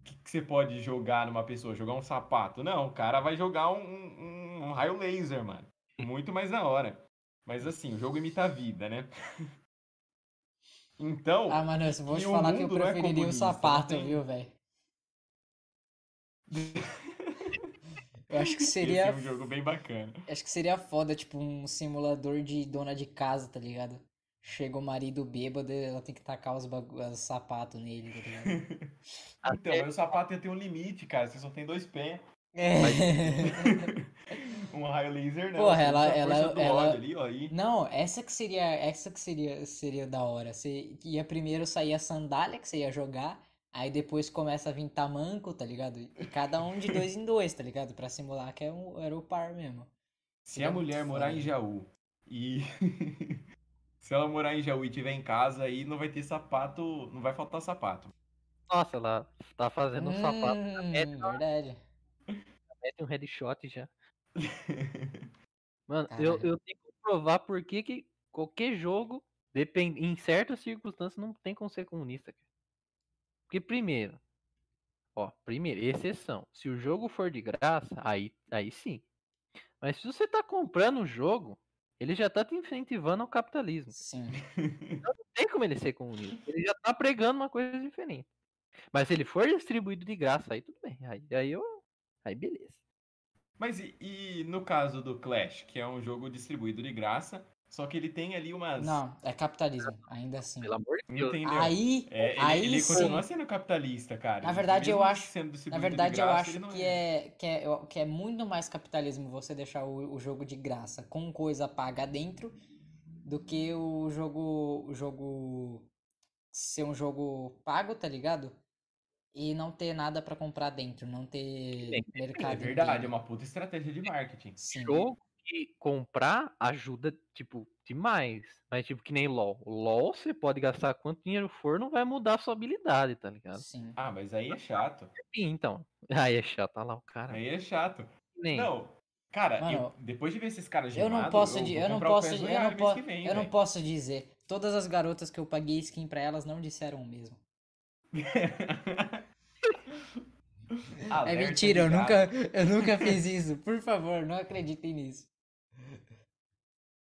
o que, que você pode jogar numa pessoa? Jogar um sapato? Não, o cara vai jogar um, um- um raio laser, mano. Muito mais da hora. Mas assim, o jogo imita a vida, né? Então, Ah, mano, eu vou te o falar que eu é preferiria o comunista, não sapato, tem- viu, velho? Eu acho que esse seria. é um jogo bem bacana. Acho que seria foda, tipo, um simulador de dona de casa, tá ligado? Chega o marido bêbado e ela tem que tacar os, bagu... os sapatos nele, tá ligado? Então, mas o sapato ia ter um limite, cara. Você só tem dois pés. É. Um raio laser, não. Porra, ela- ela- ela- ali, ó. Não, essa que seria, essa que seria, seria da hora. Você ia primeiro sair a sandália que você ia jogar, aí depois começa a vir tamanco, tá ligado? E cada um de dois em dois, tá ligado? Pra simular que era, um, era o par mesmo. Se a mulher morar em. Jaú e. Se ela morar em Jaú e estiver em casa, aí não vai ter sapato. Não vai faltar sapato. Nossa, ela tá fazendo um sapato. Hum, mete uma- verdade. Mete um headshot já. Mano, eu, eu tenho que provar por que que qualquer jogo, depend... em certas circunstâncias, não tem como ser comunista. cara. Porque primeiro, ó, primeiro, exceção. Se o jogo for de graça, aí, aí sim. Mas se você tá comprando o jogo, ele já tá te incentivando ao capitalismo. Sim. Não tem como ele ser comunista. Ele já tá pregando uma coisa diferente. Mas se ele for distribuído de graça, aí tudo bem. Aí, aí eu. Aí beleza. Mas e, e no caso do Clash, que é um jogo distribuído de graça, só que ele tem ali umas. Não, é capitalismo, ainda assim. Pelo amor de Deus. Entendeu? Aí, É, ele, aí ele sim. continua sendo capitalista, cara. Na verdade, eu Mesmo acho- sendo Na verdade, eu graça, acho ele não que é, que, é, eu- que é muito mais capitalismo você deixar o, o jogo de graça com coisa paga dentro do que o jogo, o jogo ser um jogo pago, tá ligado? E não ter nada pra comprar dentro, não ter É mercado. verdade, é uma puta estratégia de marketing. Sim. jogo que comprar ajuda, tipo, demais. Mas, tipo, que nem LOL. LOL, você pode gastar quanto dinheiro for, não vai mudar a sua habilidade, tá ligado? Sim. Ah, mas aí é chato. Sim, então. Aí é chato, olha lá o cara. Aí é chato. Nem- Não, cara, Mano, eu- depois de ver esses caras Eu não posso, eu eu não posso, eu não posso, que vem, eu não posso dizer. Todas as garotas que eu paguei skin pra elas não disseram o mesmo. É mentira, eu nunca, eu nunca fiz isso. Por favor, não acreditem nisso.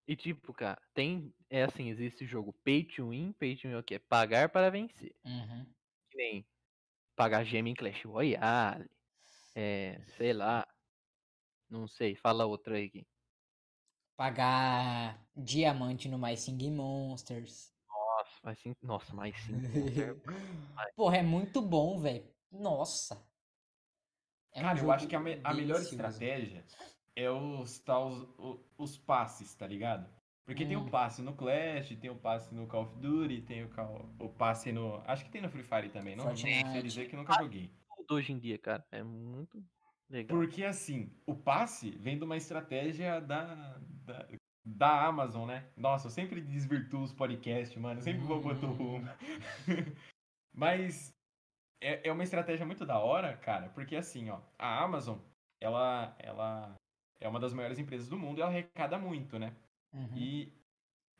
E tipo, cara, tem. É assim, existe o jogo pay to win. Pay to win é o quê? Pagar para vencer. Uhum. Que nem pagar gema em Clash Royale. É, sei lá. Não sei, fala outra aí. Gui. Pagar diamante no My Sing Monsters. Nossa, cinco. Nossa, mais cinco. Porra, é muito bom, velho. Nossa. É Cara, eu acho que a, me- a melhor estratégia é os tals, o- os passes, tá ligado? Porque tem Hum. o passe no Clash, tem o passe no Call of Duty, tem o, cal- o passe no. Acho que tem no Free Fire também, não, não sei dizer que nunca joguei. Tudo hoje em dia, cara. É muito legal. Porque assim, o passe vem de uma estratégia da, da, da Amazon, né? Nossa, eu sempre desvirtuo os podcasts, mano. Eu sempre vou botar Hum. rumo. Mas é, é uma estratégia muito da hora, cara, porque assim, ó, a Amazon, ela, ela é uma das maiores empresas do mundo e ela arrecada muito, né? Uhum. E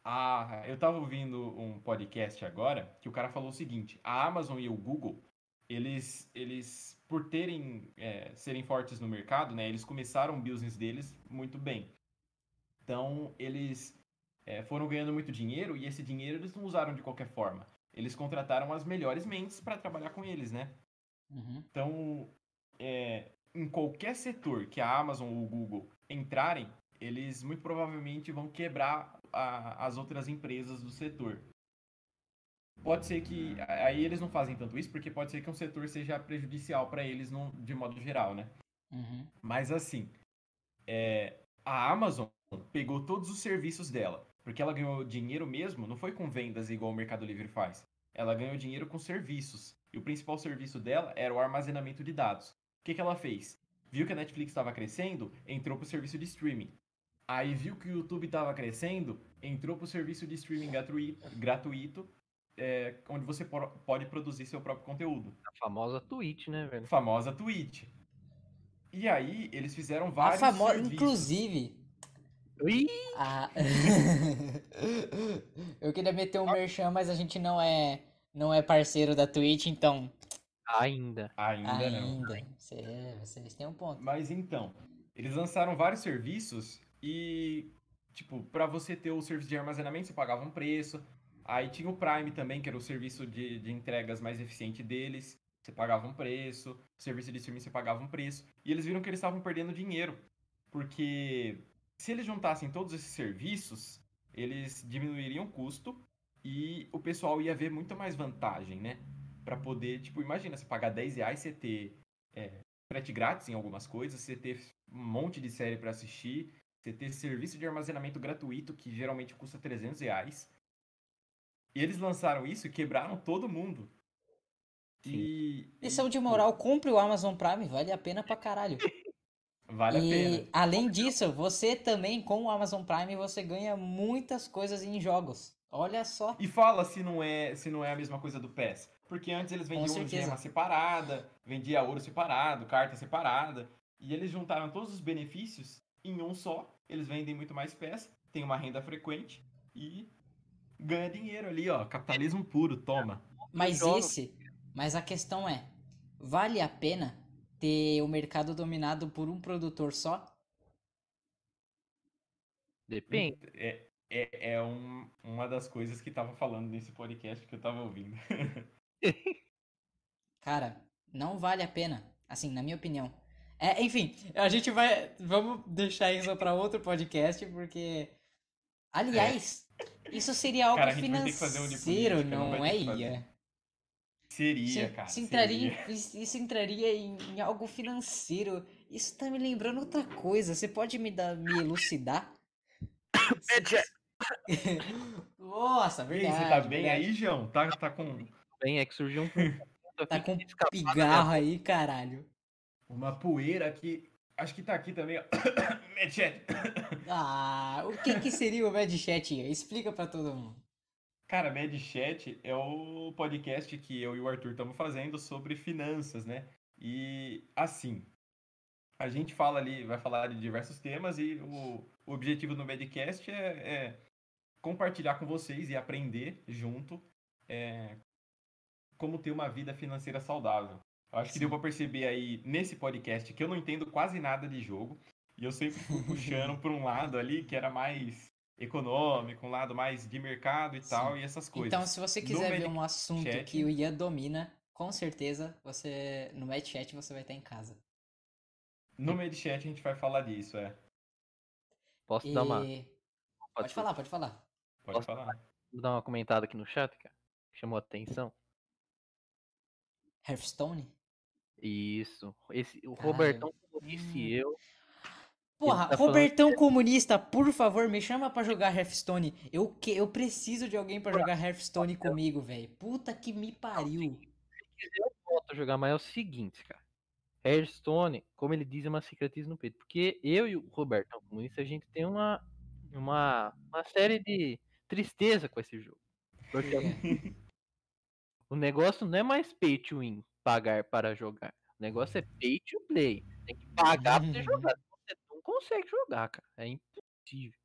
a, eu tava ouvindo um podcast agora que o cara falou o seguinte: a Amazon e o Google, eles, eles por terem é, serem fortes no mercado, né? Eles começaram o business deles muito bem. Então eles é, foram ganhando muito dinheiro e esse dinheiro eles não usaram de qualquer forma. Eles contrataram as melhores mentes para trabalhar com eles, né? Uhum. Então, é, em qualquer setor que a Amazon ou o Google entrarem, eles muito provavelmente vão quebrar a- as outras empresas do setor. Pode ser que. Aí eles não fazem tanto isso, porque pode ser que um setor seja prejudicial para eles no- de modo geral, né? Uhum. Mas assim, é, a Amazon pegou todos os serviços dela, porque ela ganhou dinheiro mesmo, não foi com vendas igual o Mercado Livre faz. Ela ganhou dinheiro com serviços. E o principal serviço dela era o armazenamento de dados. O que, que ela fez? Viu que a Netflix estava crescendo, entrou para o serviço de streaming. Aí viu que o YouTube estava crescendo, entrou para o serviço de streaming gratuito, gratuito é, onde você po- pode produzir seu próprio conteúdo. A famosa Twitch, né, velho? Famosa Twitch. E aí, eles fizeram A vários famosa, serviços. inclusive, Ih, a... eu queria meter um merchan, mas a gente não é, não é parceiro da Twitch, então ainda. Ainda, não. ainda. Cê- vocês têm um ponto. Mas então, eles lançaram vários serviços e, tipo, para você ter o serviço de armazenamento, você pagava um preço. Aí tinha o Prime também, que era o serviço de, de entregas mais eficiente deles. Você pagava um preço. O serviço de streaming você pagava um preço. E eles viram que eles estavam perdendo dinheiro. Porque se eles juntassem todos esses serviços, eles diminuiriam o custo e o pessoal ia ver muito mais vantagem, né? Pra poder, tipo, imagina você pagar 10 reais, você ter é, frete grátis em algumas coisas, você ter um monte de série pra assistir, você ter serviço de armazenamento gratuito, que geralmente custa 300 reais. E eles lançaram isso e quebraram todo mundo. E. Lição de moral, compre o Amazon Prime, vale a pena pra caralho. Vale a e pena. além disso, você também com o Amazon Prime você ganha muitas coisas em jogos. Olha só. E fala se não é se não é a mesma coisa do PES. Porque antes eles vendiam certeza. gema separada, vendia ouro separado, carta separada. E eles juntaram todos os benefícios em um só. Eles vendem muito mais PES, tem uma renda frequente e ganha dinheiro ali, ó. Capitalismo puro, toma. Mas esse, mas a questão é, vale a pena ter o mercado dominado por um produtor só? Depende. É, é, é um- uma das coisas que tava falando nesse podcast que eu tava ouvindo. Cara, não vale a pena. Assim, na minha opinião. É, enfim, a gente vai. Vamos deixar isso pra outro podcast, porque. Aliás, isso seria algo Cara, um financeiro, política, não não é? Ia? Seria, Isso- cara. isso entraria, seria. isso entraria em, em algo financeiro. Isso tá me lembrando outra coisa. Você pode me dar, me elucidar? Nossa, verdade. aí, você tá bem verdade. aí, João? Tá, tá com Bem, é que surgiu um Tá aqui com que pigarro aí, caralho. uma poeira aqui. Acho que tá aqui também, ó. Machete. Ah, o que que seria o Mad Chat? Ian? Explica pra todo mundo. Cara, Mad Chat é o podcast que eu e o Arthur estamos fazendo sobre finanças, né? E assim, a gente fala ali, vai falar de diversos temas e o, o objetivo do Madcast é, é compartilhar com vocês e aprender junto é, como ter uma vida financeira saudável. Eu acho que Sim. deu pra perceber aí nesse podcast que eu não entendo quase nada de jogo e eu sempre fui puxando por um lado ali que era mais econômico, um lado mais de mercado e Sim. tal, e essas coisas. Então, se você No quiser ver Mad um assunto Chat- que o Ian domina, com certeza você no Mad Chat você vai estar em casa. No Medchat a gente vai falar disso, é. Posso E... dar uma. Pode falar, pode falar. Pode Posso- falar. dar uma comentada aqui no chat, cara? que Chamou a atenção. Hearthstone? Isso. Esse, o Caralho. Robertão, disse Hum. eu, Porra, tá falando- Robertão Comunista, por favor, me chama pra jogar Hearthstone. Eu, que, eu preciso de alguém pra jogar Hearthstone comigo, velho. Puta que me pariu. eu volto a jogar, mas é o seguinte, cara. Hearthstone, como ele diz, é uma cicatriz no peito. Porque eu e o Robertão Comunista, a gente tem uma, uma, uma série de tristeza com esse jogo. Porque o negócio não é mais pay to win, pagar para jogar. O negócio é pay to play. Tem que pagar pra você jogar. Você não consegue jogar, cara. É impossível.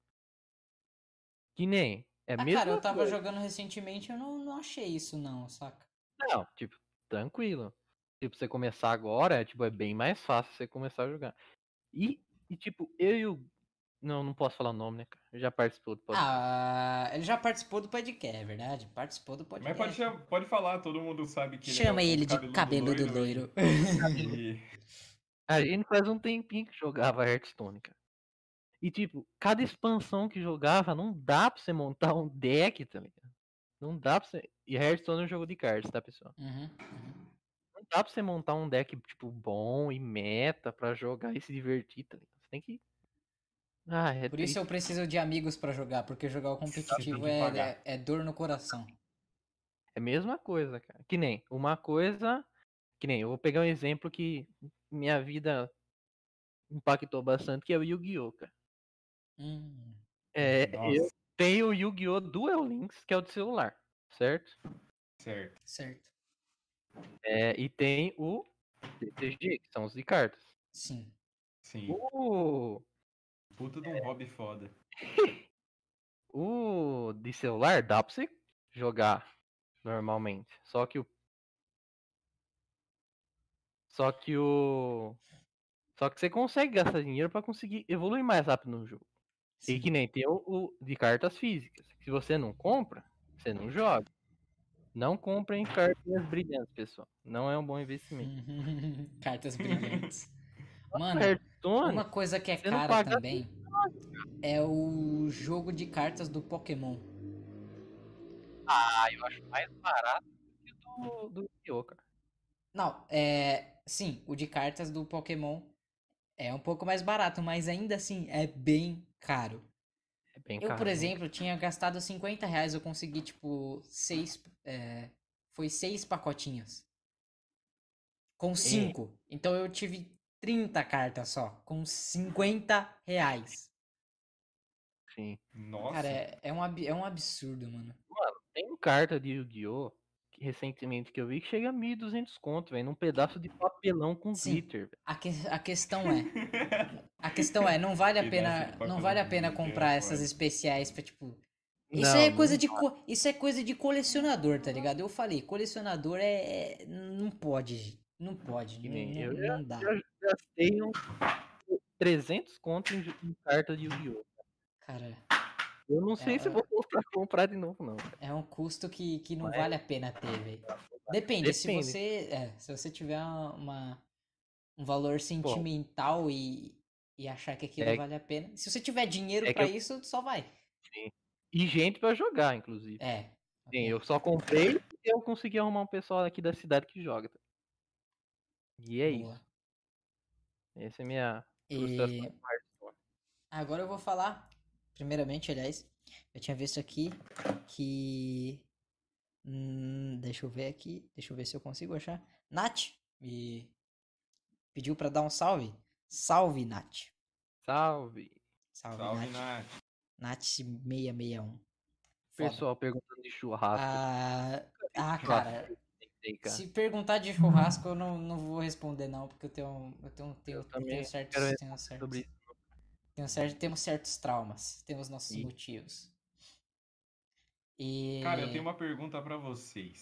Que nem. É Ah, mesmo. cara, eu tava jogando recentemente, eu não, não achei isso não, saca? Não, tipo, tranquilo. Tipo, você começar agora, é, tipo, é bem mais fácil você começar a jogar. E, e tipo, eu e o. Não, não posso falar o nome, né, cara? Eu já participou do podcast. Ah, ele já participou do podcast, é verdade? Participou do Mas podcast. pode, cham- pode falar, todo mundo sabe que Chama é o ele de cabeludo loiro. E- A gente faz um tempinho que jogava Hearthstone, cara. E, tipo, cada expansão que jogava, não dá pra você montar um deck, tá ligado? Não dá pra você. E Hearthstone é um jogo de cards, tá, pessoal? Uhum, uhum. Não dá pra você montar um deck, tipo, bom e meta pra jogar e se divertir, tá ligado? Você tem que. Ah, é Por isso eu triste. preciso de amigos pra jogar, porque jogar o competitivo é, é, é dor no coração. É a mesma coisa, cara. Que nem uma coisa. Que nem, eu vou pegar um exemplo que minha vida impactou bastante, que é o Yu-Gi-Oh! cara. Hum, É, Nossa. eu tenho o Yu-Gi-Oh! Duel Links, que é o de celular, certo? Certo. certo. É, e tem o TCG, que são os de cartas. Sim. Sim. O, Puta de um hobby foda. o de celular dá pra você jogar normalmente. Só que o. Só que o. Só que você consegue gastar dinheiro pra conseguir evoluir mais rápido no jogo. E sim. que nem tem o, o de cartas físicas. Se você não compra, você não joga. Não comprem cartinhas brilhantes, pessoal. Não é um bom investimento. Cartas brilhantes. Mano, Uma coisa que é cara também é o jogo de cartas do Pokémon. ah, eu acho mais barato que o do, do cara. Não, é. Sim, o de cartas do Pokémon é um pouco mais barato, mas ainda assim é bem caro. É bem Eu, caro. por exemplo, tinha gastado 50 reais, eu consegui, tipo, seis. é, foi seis pacotinhos. Com cinco. Então eu tive 30 cartas só, com 50 reais. Sim. Nossa. Cara, é, é, um, ab- é um absurdo, mano. Tem carta de Yu-Gi-Oh! recentemente que eu vi que chega a 1.200 conto, velho, num pedaço de papelão com Sim. glitter, velho. A, que- a questão é. A questão é, não vale a pena. Não vale a pena glitter, comprar é essas especiais pra, tipo. Isso Não, é coisa não de co- isso é coisa de colecionador, tá ligado? Eu falei, colecionador é, é- não pode, não pode, Que nem não- eu não dá. Já gastei uns 300 conto em, em carta de Yu-Gi-Oh! Cara, Eu não sei É, se vou voltar a comprar de novo, não. é um custo que, que não Mas- vale a pena ter, velho. Depende, se Depende. você, é, se você tiver uma um valor sentimental e, e achar que aquilo É- vale a pena. Se você tiver dinheiro É pra eu- isso, só vai. E gente pra jogar, inclusive. É. Sim, eu só comprei e eu consegui arrumar um pessoal aqui da cidade que joga. E é Boa. isso. Essa é minha frustração E agora eu vou falar, primeiramente, aliás, eu tinha visto aqui que. Hum, deixa eu ver aqui, deixa eu ver se eu consigo achar. Nath me pediu pra dar um salve. Salve, Nath. Salve. Salve, Salve, Nath. Nath. Nath 661. Foda. Pessoal perguntando de churrasco. Ah, ah, churrasco cara, tem, cara. se perguntar de churrasco, eu não, não vou responder, não, porque eu tenho, eu tenho, tenho, Eu tenho certos, tenho certos, Sobre isso. tenho certo, temos certos traumas, temos nossos Ih. motivos. E Cara, eu tenho uma pergunta pra vocês.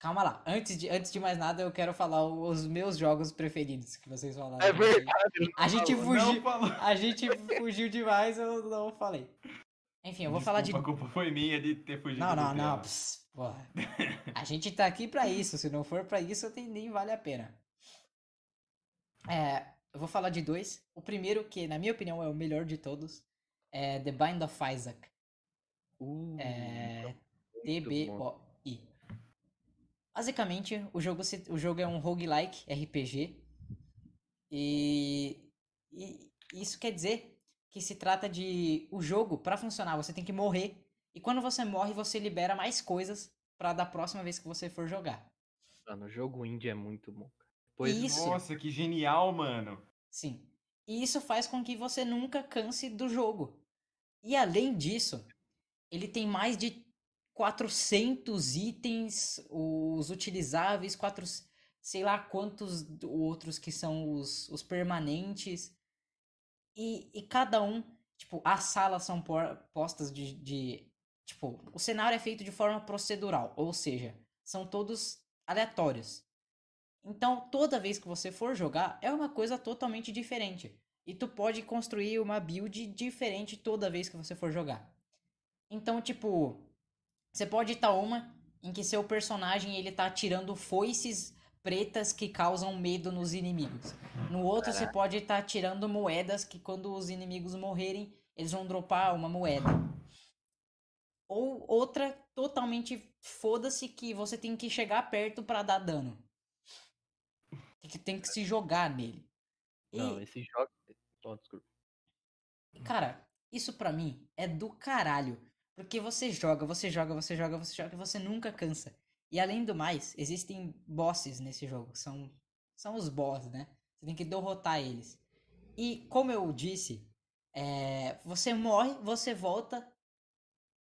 calma lá, antes de, antes de mais nada, eu quero falar os meus jogos preferidos que vocês falaram. É verdade. A gente fugiu, a gente fugiu demais, eu não falei. Enfim, eu vou falar de Desculpa, A culpa foi minha de ter fugido Não, do não, não. tema. ps, porra. A gente tá aqui pra isso. Se não for pra isso, tem- nem vale a pena. É, eu vou falar de dois. O primeiro, que na minha opinião é o melhor de todos, é The Bind of Isaac. Uh, É. D-B-O-I. Basicamente, o jogo, se- o jogo é um roguelike RPG. E, e isso quer dizer que se trata de. O jogo, pra funcionar, você tem que morrer. E quando você morre, você libera mais coisas pra da próxima vez que você for jogar. Mano, o jogo indie é muito bom. Depois Isso. Nossa, que genial, mano. Sim. E isso faz com que você nunca canse do jogo. E além disso, ele tem mais de 400 itens, os utilizáveis, quatro, sei lá quantos outros que são os, os permanentes. E, e cada um, tipo, as salas são postas de, de. Tipo, o cenário é feito de forma procedural, ou seja, são todos aleatórios. Então, toda vez que você for jogar, é uma coisa totalmente diferente. E tu pode construir uma build diferente toda vez que você for jogar. Então, tipo, você pode estar uma em que seu personagem ele tá atirando foices pretas que causam medo nos inimigos. No outro, você pode estar atirando moedas que quando os inimigos morrerem, eles vão dropar uma moeda. Ou outra totalmente foda-se que você tem que chegar perto pra dar dano. Tem que, tem que se jogar nele. E, Não, esse jogo. Oh, desculpa. cara, isso pra mim é do caralho. Porque você joga, você joga, você joga, você joga e você nunca cansa. E além do mais, existem bosses nesse jogo. São, são os boss, né? Você tem que derrotar eles. E como eu disse, é, você morre, você volta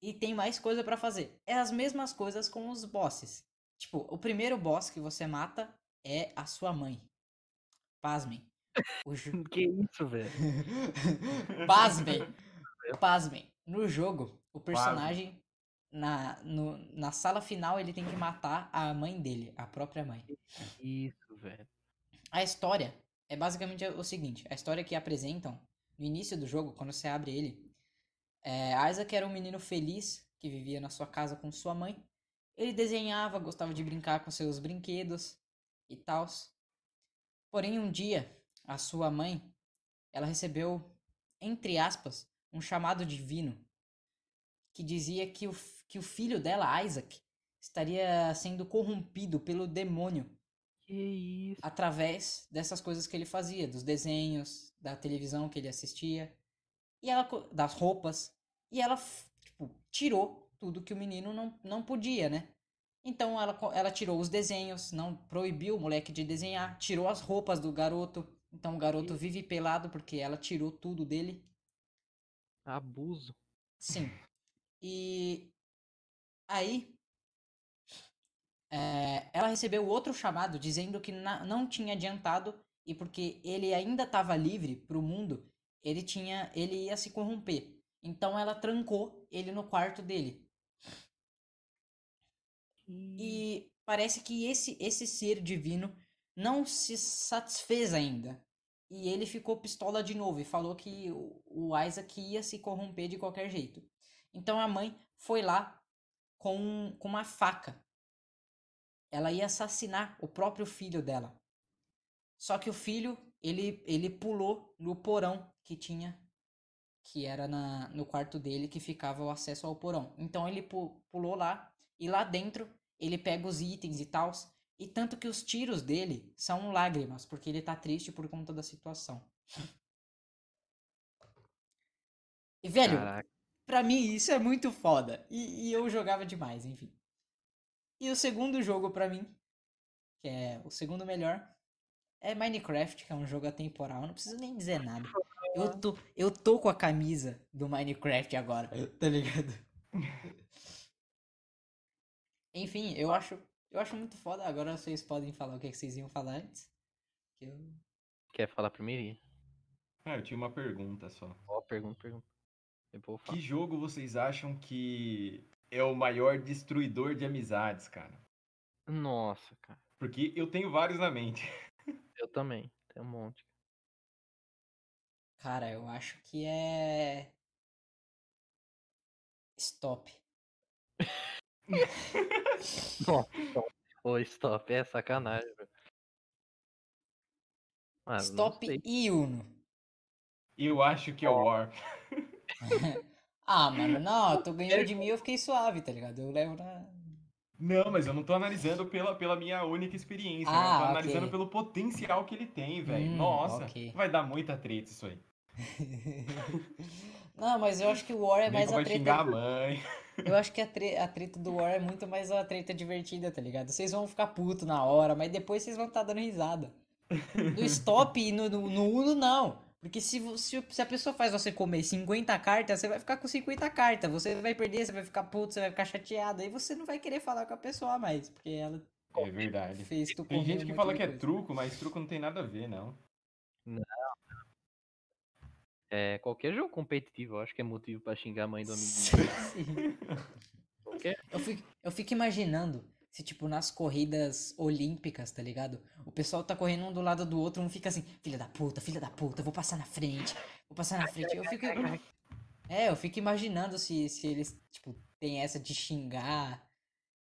e tem mais coisa pra fazer. É as mesmas coisas com os bosses. Tipo, o primeiro boss que você mata é a sua mãe. Pasmem. O jo- Que isso, velho? Pasmem. Pasmem. No jogo, o personagem, na, no- na sala final, ele tem que matar a mãe dele, a própria mãe. Isso, velho. A história é basicamente o seguinte: a história que apresentam no início do jogo, quando você abre ele, é, Isaac era um menino feliz que vivia na sua casa com sua mãe. Ele desenhava, gostava de brincar com seus brinquedos e tal. Porém, um dia, a sua mãe, ela recebeu, entre aspas, um chamado divino que dizia que o, que o filho dela, Isaac, estaria sendo corrompido pelo demônio Que isso. através dessas coisas que ele fazia, dos desenhos, da televisão que ele assistia, e ela das roupas, e ela tipo, tirou tudo que o menino não, não podia, né? Então ela, ela tirou os desenhos, não proibiu o moleque de desenhar, tirou as roupas do garoto. Então o garoto vive pelado porque ela tirou tudo dele. Abuso. Sim. E aí é, ela recebeu outro chamado dizendo que na- não tinha adiantado e porque ele ainda estava livre pro mundo, ele tinha, ele ia se corromper. Então ela trancou ele no quarto dele. E parece que esse esse ser divino não se satisfez ainda. E ele ficou pistola de novo e falou que o, o Isaac ia se corromper de qualquer jeito. Então a mãe foi lá com, com uma faca. Ela ia assassinar o próprio filho dela. Só que o filho, ele, ele pulou no porão que tinha, que era na, no quarto dele, que ficava o acesso ao porão. Então ele pu- pulou lá, e lá dentro ele pega os itens e tal. E tanto que os tiros dele são lágrimas, porque ele tá triste por conta da situação. E, velho, Caraca. Pra mim, isso é muito foda. E, e eu jogava demais, enfim. E o segundo jogo pra mim, que é o segundo melhor, é Minecraft, que é um jogo atemporal. Não preciso nem dizer nada. Eu tô, eu tô com a camisa do Minecraft agora, tá ligado? Enfim, eu acho, eu acho muito foda. Agora vocês podem falar o que que vocês iam falar antes. Eu... Quer falar primeiro? Ah, eu tinha uma pergunta só. Ó, pergunta, pergunta. Que jogo vocês acham que é o maior destruidor de amizades, cara? Nossa, cara. Porque eu tenho vários na mente. Eu também. Tem um monte. Cara, eu acho que é. Stop. Nossa. Ô, stop. É sacanagem, velho. Não Stop sei. e Uno. Eu acho que é o War. Ah, mano, não, tu ganhou de mim, eu fiquei suave, tá ligado? Eu levo na. Não, mas eu não tô analisando pela, pela minha única experiência. né? Eu Ah, tô ok. analisando pelo potencial que ele tem, velho. Hum, Nossa, ok. vai dar muita treta isso aí. Não, mas eu acho que o War é mais a xingar a treta. mãe. Eu acho que a, tre- a treta do War é muito mais a treta divertida, tá ligado? Vocês vão ficar puto na hora, mas depois vocês vão estar dando risada. No stop e no, no, no Uno, não. Porque se, se, se a pessoa faz você comer 50 cartas, você vai ficar com 50 cartas. Você vai perder, você vai ficar puto, você vai ficar chateado. Aí você não vai querer falar com a pessoa mais, porque ela É verdade. fez tu Tem gente que fala que é coisa. truco, mas truco não tem nada a ver, não. É, qualquer jogo competitivo, eu acho que é motivo pra xingar a mãe do amiguinho. Sim. Qualquer... Eu fico, eu fico imaginando se, tipo, nas corridas olímpicas, tá ligado? O pessoal tá correndo um do lado do outro, um fica assim, filha da puta, filha da puta, vou passar na frente, vou passar na frente. Eu fico. É, eu fico imaginando se, se eles, tipo, tem essa de xingar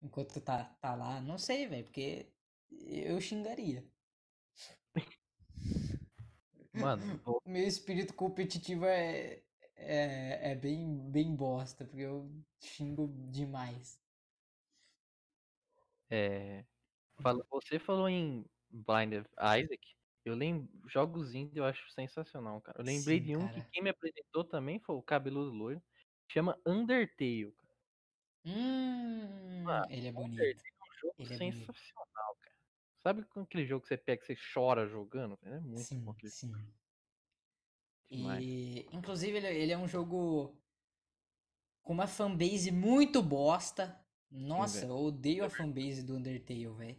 enquanto tá, tá lá. Não sei, velho, porque eu xingaria. Mano, O meu espírito competitivo é, é, é bem, bem bosta, porque eu xingo demais. É, fala- você falou em Blind Isaac. Eu lembro, jogos indie eu acho sensacional, cara. Eu lembrei Sim, de um cara. que quem me apresentou também foi o cabeludo loiro. Chama Undertale, cara. Hum, Ah, ele é bonito. Undertale é um jogo Ele é sensacional, cara. Sabe aquele jogo que você pega, que você chora jogando? É muito Sim, bom aquele sim. Demais. E, inclusive, ele, ele é um jogo com uma fanbase muito bosta. Nossa, velho. eu odeio a fanbase do Undertale, velho.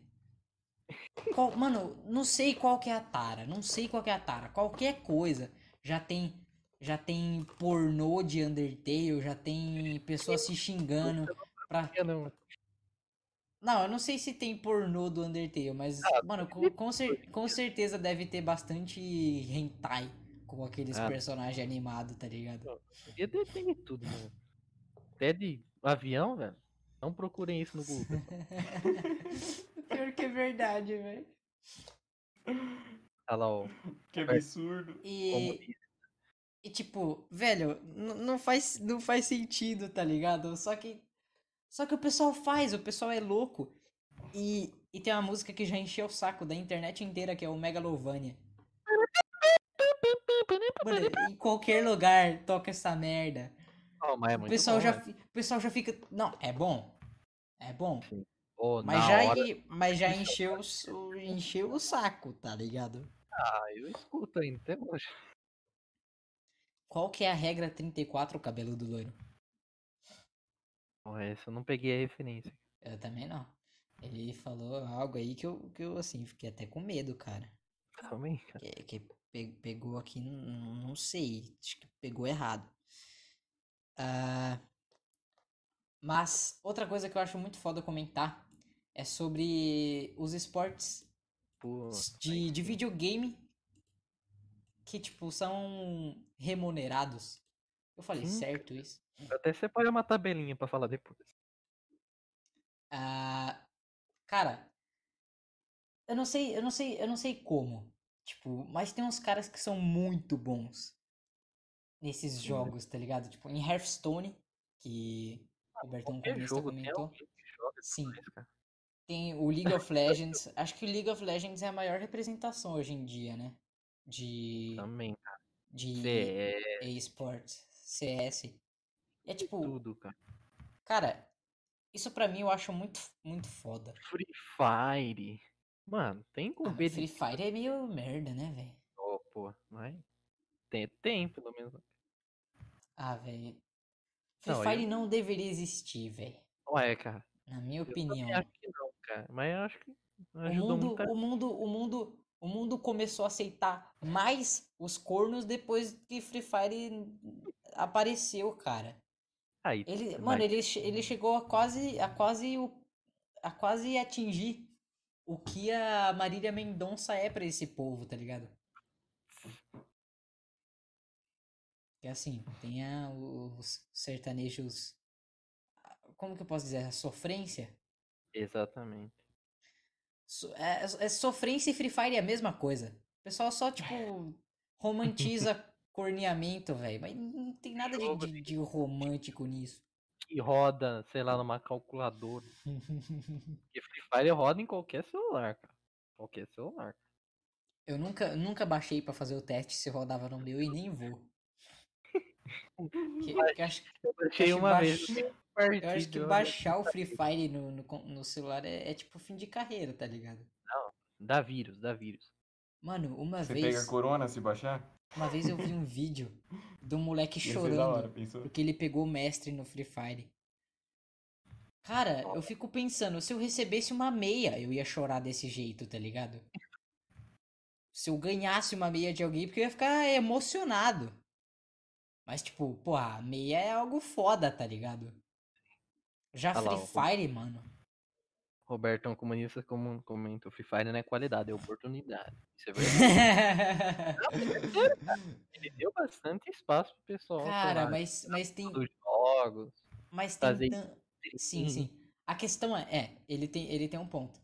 Mano, não sei qual que é a tara, não sei qual que é a tara. Qualquer coisa já tem já tem pornô de Undertale, já tem pessoas se xingando pra não. Não, eu não sei se tem pornô do Undertale, mas, Ah, mano, com, com, cer- com certeza deve ter bastante hentai com aqueles Ah. personagens animados, tá ligado? Tem de tudo, mano. Até de avião, velho. Não procurem isso no Google. Pior que é verdade, velho. Olha lá, ó. Que absurdo. E, e tipo, velho, não faz, não faz sentido, tá ligado? Só que, só que o pessoal faz, o pessoal é louco. E, e tem uma música que já encheu o saco da internet inteira, que é o Megalovania. Mano, em qualquer lugar toca essa merda. Mas é O muito pessoal bom, já, fi- o pessoal já fica. Não, é bom. É bom. Ô, Mas já, hora- mas já encheu, o o- encheu o saco, tá ligado? Ah, eu escuto ainda até hoje. Qual que é a regra 34, cabeludo loiro? Ó, essa eu não peguei a referência. Eu também não. Ele falou algo aí que eu, que eu assim, fiquei até com medo, cara. Também, cara. Que, que pe- pegou aqui, não, não sei. Acho que pegou errado. Ah, mas outra coisa que eu acho muito foda comentar é sobre os esportes de, de videogame que, tipo, são remunerados. Eu falei Sim, certo isso? até separei uma tabelinha pra falar depois. Ah, cara, eu não sei, eu não sei, eu não sei como, Tipo, mas tem uns caras que são muito bons nesses jogos, tá ligado? Tipo, em Hearthstone, que o Bertão Comunista comentou. Sim. cara. Tem o League of Legends. Acho que o League of Legends é a maior representação hoje em dia, né? De, Também, cara. de CS, eSports, CS. É tipo, tudo, cara. cara, isso pra mim eu acho muito, muito foda. Free Fire. Mano, tem Ah, mas Free Fire é meio merda, né, velho? pô. Mas tem, tem, pelo menos. Ah, velho. Free Não, Fire eu- não deveria existir, velho. Ué, cara. Na minha Eu opinião. acho que não, cara. Mas eu acho que O mundo, muito. o mundo, o mundo, o mundo começou a aceitar mais os cornos depois que Free Fire apareceu, cara. Aí, Ele, mas mano, ele, ele chegou a quase, a quase, o- a quase atingir o que a Marília Mendonça é pra esse povo, tá ligado? Que assim, tem a- os sertanejos, como que eu posso dizer, a sofrência? Exatamente. So- É, é sofrência e Free Fire é a mesma coisa. O pessoal só, tipo, romantiza corneamento, velho. Mas não tem nada de, de, de romântico nisso. Que roda, sei lá, numa calculadora. Porque Free Fire roda em qualquer celular, cara. Qualquer celular. Eu nunca, nunca baixei pra fazer o teste se rodava no meu e nem vou. Que- que acho, Eu baixei uma baix- vez. eu eu acho que partido, baixar o Free Fire no, no, no celular é, é tipo fim de carreira, tá ligado? Dá vírus, dá vírus. Mano, uma Você vez, pega corona se baixar? uma vez eu vi um vídeo de um moleque hora, chorando pensou? porque ele pegou o mestre no Free Fire. Cara, eu fico pensando, se eu recebesse uma meia, eu ia chorar desse jeito, tá ligado? Se eu ganhasse uma meia de alguém, porque eu ia ficar emocionado. Mas, tipo, porra, a meia é algo foda, tá ligado? Já Ah lá, Free o- Fire, mano. Roberto é um comunista como comenta, o Free Fire não é qualidade, é oportunidade. Isso é verdade. Ele deu bastante espaço pro pessoal. Cara, falar mas, mas tem. dos jogos. Mas tem. fazer tan- Sim, sim. A questão é, é, ele tem, ele tem um ponto.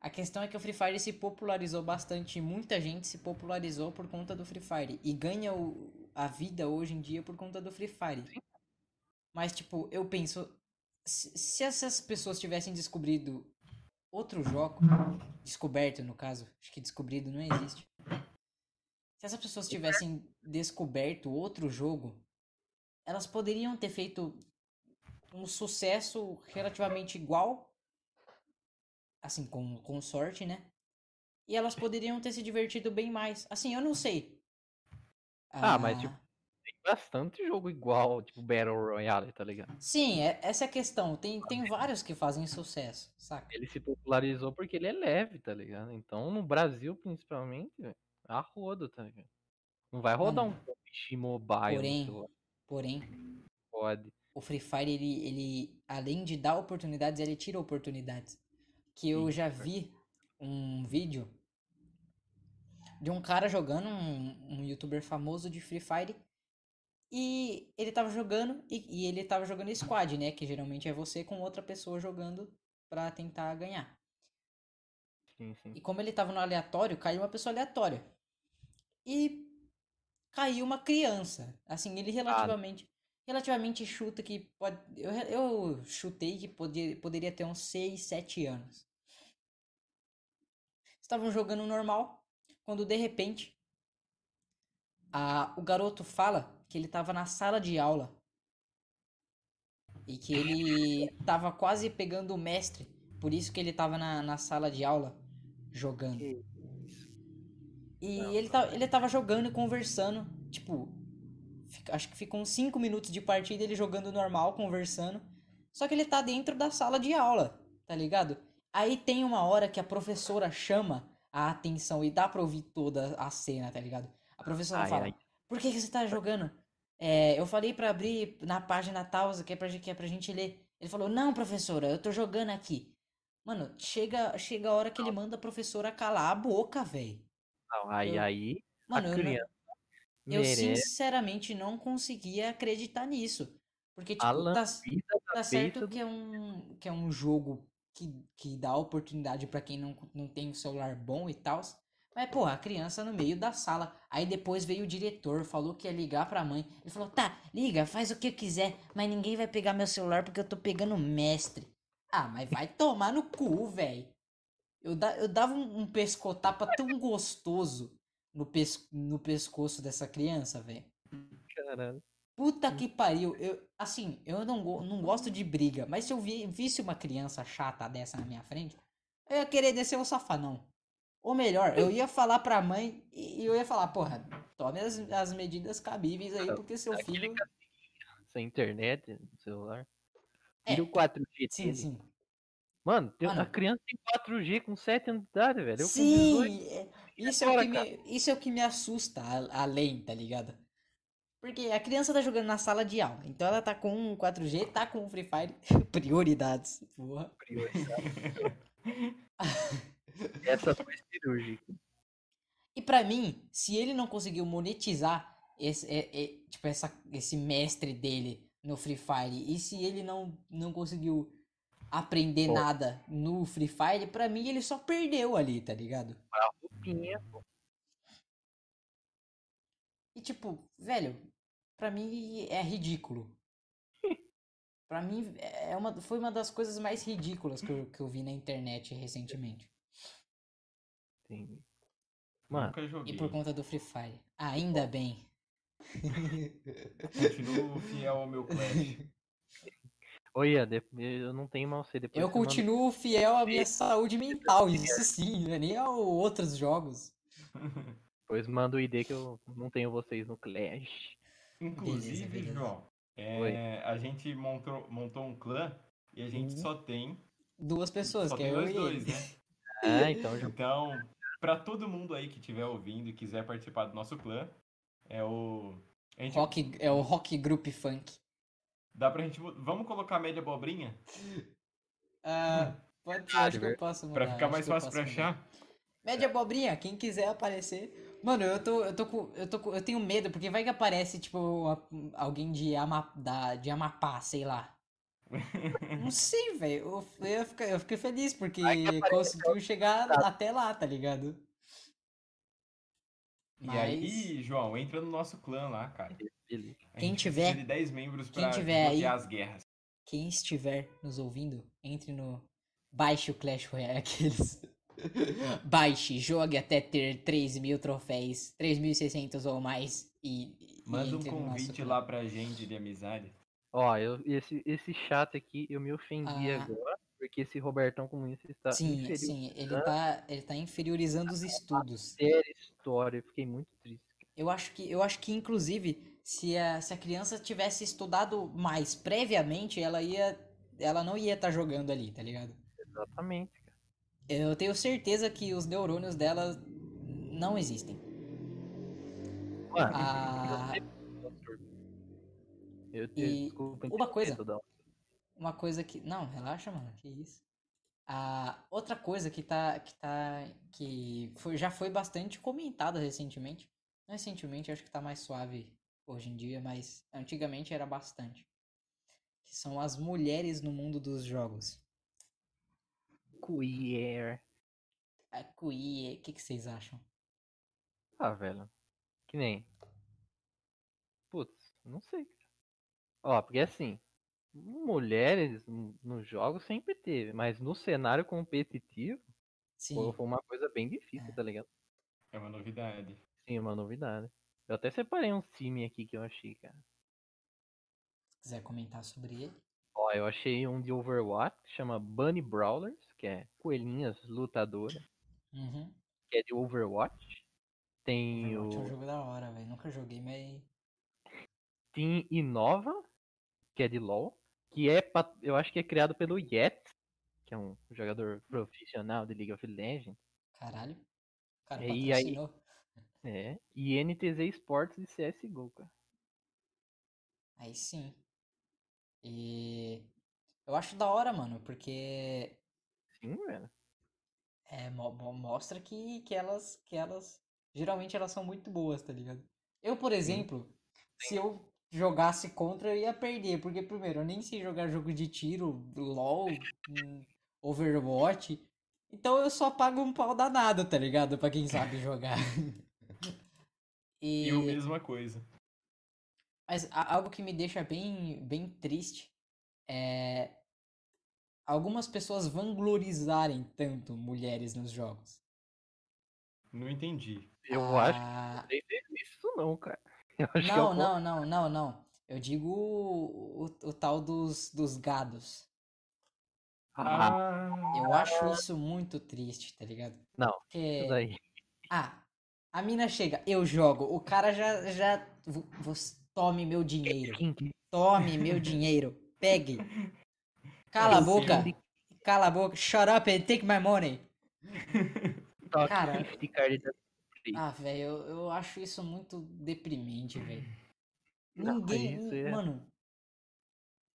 A questão é que o Free Fire se popularizou bastante, muita gente se popularizou por conta do Free Fire e ganha o, a vida hoje em dia por conta do Free Fire. Mas tipo, eu penso, se, se essas pessoas tivessem descobrido outro jogo, descoberto no caso, acho que descobrido não existe. Se essas pessoas tivessem descoberto outro jogo, elas poderiam ter feito um sucesso relativamente igual, assim, com, com sorte, né? E elas poderiam ter se divertido bem mais. Assim, eu não sei. Ah, mas, tipo, Tem bastante jogo igual, tipo Battle Royale, tá ligado? Sim, é- essa é a questão. Tem, tem vários que fazem sucesso, saca? Ele se popularizou porque ele é leve, tá ligado? Então, no Brasil, principalmente, a roda, tá ligado? Não vai rodar Mano, um PUBG Mobile porém- Porém, pode. o Free Fire, ele, ele, além de dar oportunidades, ele tira oportunidades. Que eu Sim, já é vi um vídeo de um cara jogando, um, um youtuber famoso de Free Fire. E ele tava jogando, e, e ele tava jogando squad, né? Que geralmente é você com outra pessoa jogando pra tentar ganhar. Sim, sim. E como ele tava no aleatório, caiu uma pessoa aleatória. E caiu uma criança. Assim, ele relativamente. Relativamente chuta que pode. Eu, eu chutei que podia, poderia ter uns 6, 7 anos. Estavam jogando normal. Quando de repente. A, o garoto fala que ele tava na sala de aula. E que ele tava quase pegando o mestre. Por isso que ele tava na, na sala de aula jogando. E Não, ele, tá, ele tava jogando e conversando. Tipo, fica- acho que ficou uns 5 minutos de partida ele jogando normal, conversando. Só que ele tá dentro da sala de aula, tá ligado? Aí tem uma hora que a professora chama a atenção e dá pra ouvir toda a cena, tá ligado? A professora Ai, fala: ai. Por que, que você tá jogando? É, eu falei pra abrir na página tal, que é pra, que é pra gente ler. Ele falou: Não, professora, eu tô jogando aqui. Mano, chega, chega a hora que ele manda a professora calar a boca, velho. Não, aí, Eu- aí, Mano, a eu, não- criança eu sinceramente não conseguia acreditar nisso. Porque, tipo, tá, tá certo que é um, que é um jogo que, que dá oportunidade pra quem não, não tem um celular bom e tal. Mas, pô, a criança no meio da sala. Aí depois veio o diretor, falou que ia ligar pra mãe. Ele falou: tá, liga, faz o que quiser, mas ninguém vai pegar meu celular porque eu tô pegando mestre. Ah, mas vai tomar no cu, velho. Eu, da, eu dava um, um pescotapa tão gostoso no, no pescoço dessa criança, velho. Caralho. Puta que pariu. Eu, assim, eu não, não gosto de briga, mas se eu vi- visse uma criança chata dessa na minha frente, eu ia querer descer o safanão. Ou melhor, eu ia falar pra mãe e e eu ia falar, porra, tome as, as medidas cabíveis aí, porque seu Aquele filho. Sem internet celular. É, Tira o 4G Sim, dele. sim. Mano, tem- Mano. a criança tem 4G com 7 anos de idade, velho. Eu com 18. Sim, é- isso, é o que me, isso é o que me assusta a- além, tá ligado? Porque a criança tá jogando na sala de aula, então ela tá com um 4G, tá com um Free Fire. Prioridades, porra. Essa foi cirúrgica. E pra mim, se ele não conseguiu monetizar esse, é- é, tipo, essa, esse mestre dele no Free Fire, e se ele não, não conseguiu aprender nada no Free Fire, pra mim ele só perdeu ali, tá ligado? Roupinha, pô. E tipo, velho, pra mim é ridículo. Pra mim é uma, foi uma das coisas mais ridículas que eu, que eu vi na internet recentemente. Entendi. Mano, Nunca joguei. E por conta do Free Fire. Ainda bem. Continuo fiel ao meu Clash. olha, de- eu não tenho mal ser depois. Eu você manda- continuo fiel à minha saúde mental, isso sim, não é nem a outros jogos. Depois manda o ID que eu não tenho vocês no Clash. Inclusive, beleza. João, é, a gente montou, montou um clã e a gente Uhum. só tem. Duas pessoas, Só que tem é eu nós e dois, ele. né? Ah, então já. Então, pra todo mundo aí que estiver ouvindo e quiser participar do nosso clã, é o. A gente, Rock, é o Rock Group Funk. Dá pra gente. Vamos colocar a média abobrinha? Ah, pode ser, Ah, acho que eu posso mudar. Pra ficar mais fácil pra mudar. achar? Média abobrinha, quem quiser aparecer. Mano, eu tô, eu tô com, eu tô com, eu tenho medo, porque vai que aparece, tipo, alguém de, Ama, da, de Amapá, sei lá. Não sei, velho. Eu, eu, fiquei, eu fiquei feliz, porque conseguiu chegar até lá, tá ligado? E aí, João, entra no nosso clã lá, cara. Quem tiver- de 10 membros quem pra tiver aí- as guerras. quem estiver nos ouvindo, entre no. Baixe o Clash Royale, aqueles. Baixe, jogue até ter 3 mil troféus, 3.600 ou mais e. e Manda um nosso convite lá pra gente de amizade. Ó, eu, esse, esse chat aqui eu me ofendi Ah. agora, porque esse Robertão comunista está Sim, sim, ele tá, ele tá inferiorizando os estudos. séria história, eu fiquei muito triste. Eu acho que, eu acho que inclusive, se a, se a criança tivesse estudado mais previamente, ela ia, ela não ia estar jogando ali, tá ligado? Exatamente, cara. Eu tenho certeza que os neurônios dela não existem. Mano, Ah, eu, eu, e desculpa uma coisa. toda uma coisa que. Não, relaxa, mano. Que isso. Outra coisa que tá. Que tá. Que foi, já foi bastante comentada recentemente. Não recentemente, acho que tá mais suave hoje em dia, mas antigamente era bastante. Que são as mulheres no mundo dos jogos. Queer. A queer, o que, que vocês acham? Ah, velho. Que nem. Putz, não sei. cara. Ó, porque assim, mulheres nos jogos sempre teve, mas no cenário competitivo Sim. foi foi uma coisa bem difícil, É. tá ligado? É uma novidade. Sim, uma novidade. Eu até separei um time aqui que eu achei, cara. Se quiser comentar sobre ele. Ó, eu achei um de Overwatch que chama Bunny Brawlers, que é coelhinhas lutadoras, Uhum. que é de Overwatch. Tem Overwatch é um o jogo da hora, velho. Nunca joguei, mas. Team Inova, que é de LoL, que é, eu acho que é criado pelo Yet, que é um jogador profissional de League of Legends. Caralho. O cara E aí-. É, e NTZ Sports de CSGO, cara. Aí sim. E eu acho da hora, mano, porque Sim, velho. é, mo- mo- mostra que, que elas que elas geralmente elas são muito boas, tá ligado? Eu, por exemplo, se eu jogasse contra, eu ia perder, porque primeiro, eu nem sei jogar jogo de tiro, LoL, hum, Overwatch, Então eu só pago um pau danado, tá ligado? Pra quem sabe jogar. E... Eu mesma coisa. Mas a- algo que me deixa bem, bem triste é algumas pessoas vanglorizarem tanto mulheres nos jogos. Não entendi. Eu acho Ah, que não tem isso não, cara. Eu acho que é Não, não, não, não, não. Eu digo o, o, o tal dos, dos gados. Ah, Eu acho isso muito triste, tá ligado? Não, Porque, isso daí. ah, a mina chega, eu jogo, o cara já, já, tome meu dinheiro, tome meu dinheiro, pegue. Cala a boca, cala a boca, shut up and take my money. toque Cara, 50 card da Ah, velho, eu, eu acho isso muito deprimente, velho. Não, Ninguém, isso é- mano,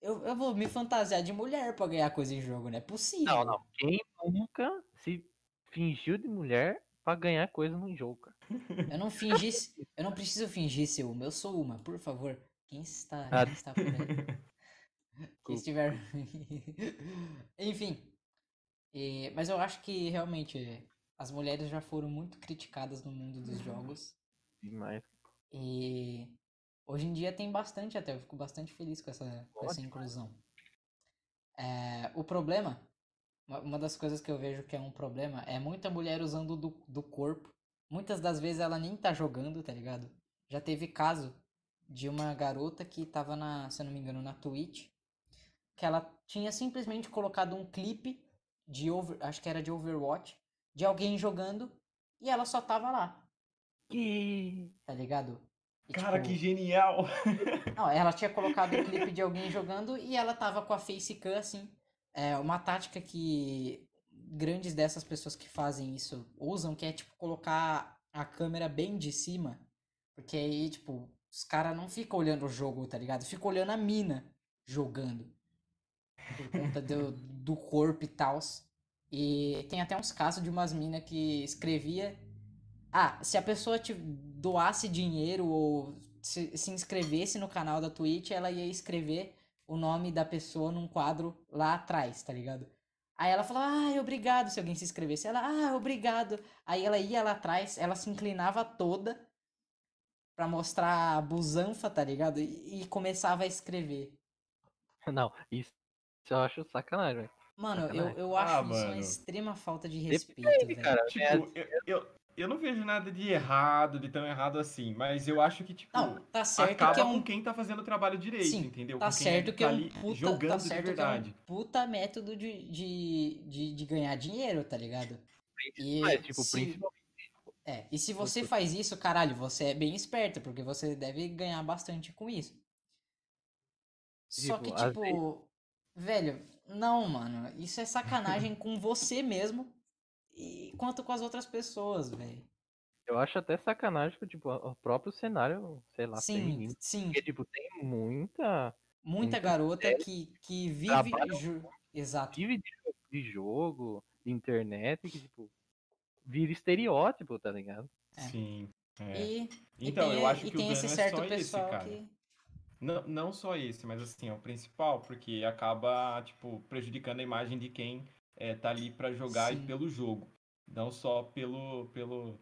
eu, eu vou me fantasiar de mulher pra ganhar coisa em jogo, não é possível. Não, não. Quem nunca se fingiu de mulher pra ganhar coisa num jogo, cara? Eu não fingi, eu não preciso fingir ser uma, eu sou uma, por favor. Quem está, Ah. quem está por aí? Estiver. Enfim. E- mas eu acho que realmente as mulheres já foram muito criticadas no mundo dos jogos. Demais. E hoje em dia tem bastante até, eu fico bastante feliz com essa, com essa inclusão. É, o problema, uma- uma das coisas que eu vejo que é um problema é muita mulher usando do, do corpo. Muitas das vezes ela nem tá jogando, tá ligado? Já teve caso de uma garota que tava na, se eu não me engano, na Twitch, que ela tinha simplesmente colocado um clipe de over, acho que era de Overwatch, de alguém jogando e ela só tava lá, Que... tá ligado? E, Cara, tipo, que genial! não, ela tinha colocado o clipe de alguém jogando e ela tava com a facecam assim. É uma tática que grandes dessas pessoas que fazem isso usam, que é tipo colocar a câmera bem de cima, porque aí, tipo, os caras não ficam olhando o jogo, tá ligado? Ficam olhando a mina jogando. Por conta do, do corpo e tal. E tem até uns casos de umas minas que escrevia ah, se a pessoa te doasse dinheiro ou se, se inscrevesse no canal da Twitch, ela ia escrever o nome da pessoa num quadro lá atrás, tá ligado? Aí ela falou, ah, obrigado, se alguém se inscrevesse. Ela, ah, obrigado. Aí ela ia lá atrás, ela se inclinava toda pra mostrar a busanfa, tá ligado? E, e começava a escrever. Não, isso eu acho sacanagem, velho. Mano, eu, Sacanagem. eu Ah, acho isso uma mano. extrema falta de Depende, respeito, velho. cara. Tipo, É, eu, eu, eu não vejo nada de errado, de tão errado assim, mas eu acho que, tipo, Não, tá certo acaba que é com um quem tá fazendo o trabalho direito, Sim, entendeu? Tá com quem certo que é tá um ali puta, jogando tá de certo verdade. que é um puta método de, de, de, de ganhar dinheiro, tá ligado? E Mas, tipo, se- principalmente. É, e se você faz isso, caralho, você é bem esperto, porque você deve ganhar bastante com isso. Só Tipo, que, tipo, velho, não, mano, isso é sacanagem com você mesmo e quanto com as outras pessoas, velho. Eu acho até sacanagem que, tipo, o próprio cenário, sei lá, Sim, feminino. sim, Porque, tipo, tem muita. muita muitas garota mulheres que, que vive. ju- Exato. Vive de, jo- de jogo, de internet, que, tipo, vira estereótipo, tá ligado? É. Sim. é. E, e Então, tem, eu acho e que tem o esse é certo esse, pessoal cara. que. Não, não só esse, mas assim, é o principal, porque acaba, tipo, prejudicando a imagem de quem é, tá ali pra jogar Sim. e pelo jogo. Não só pelo, pelo.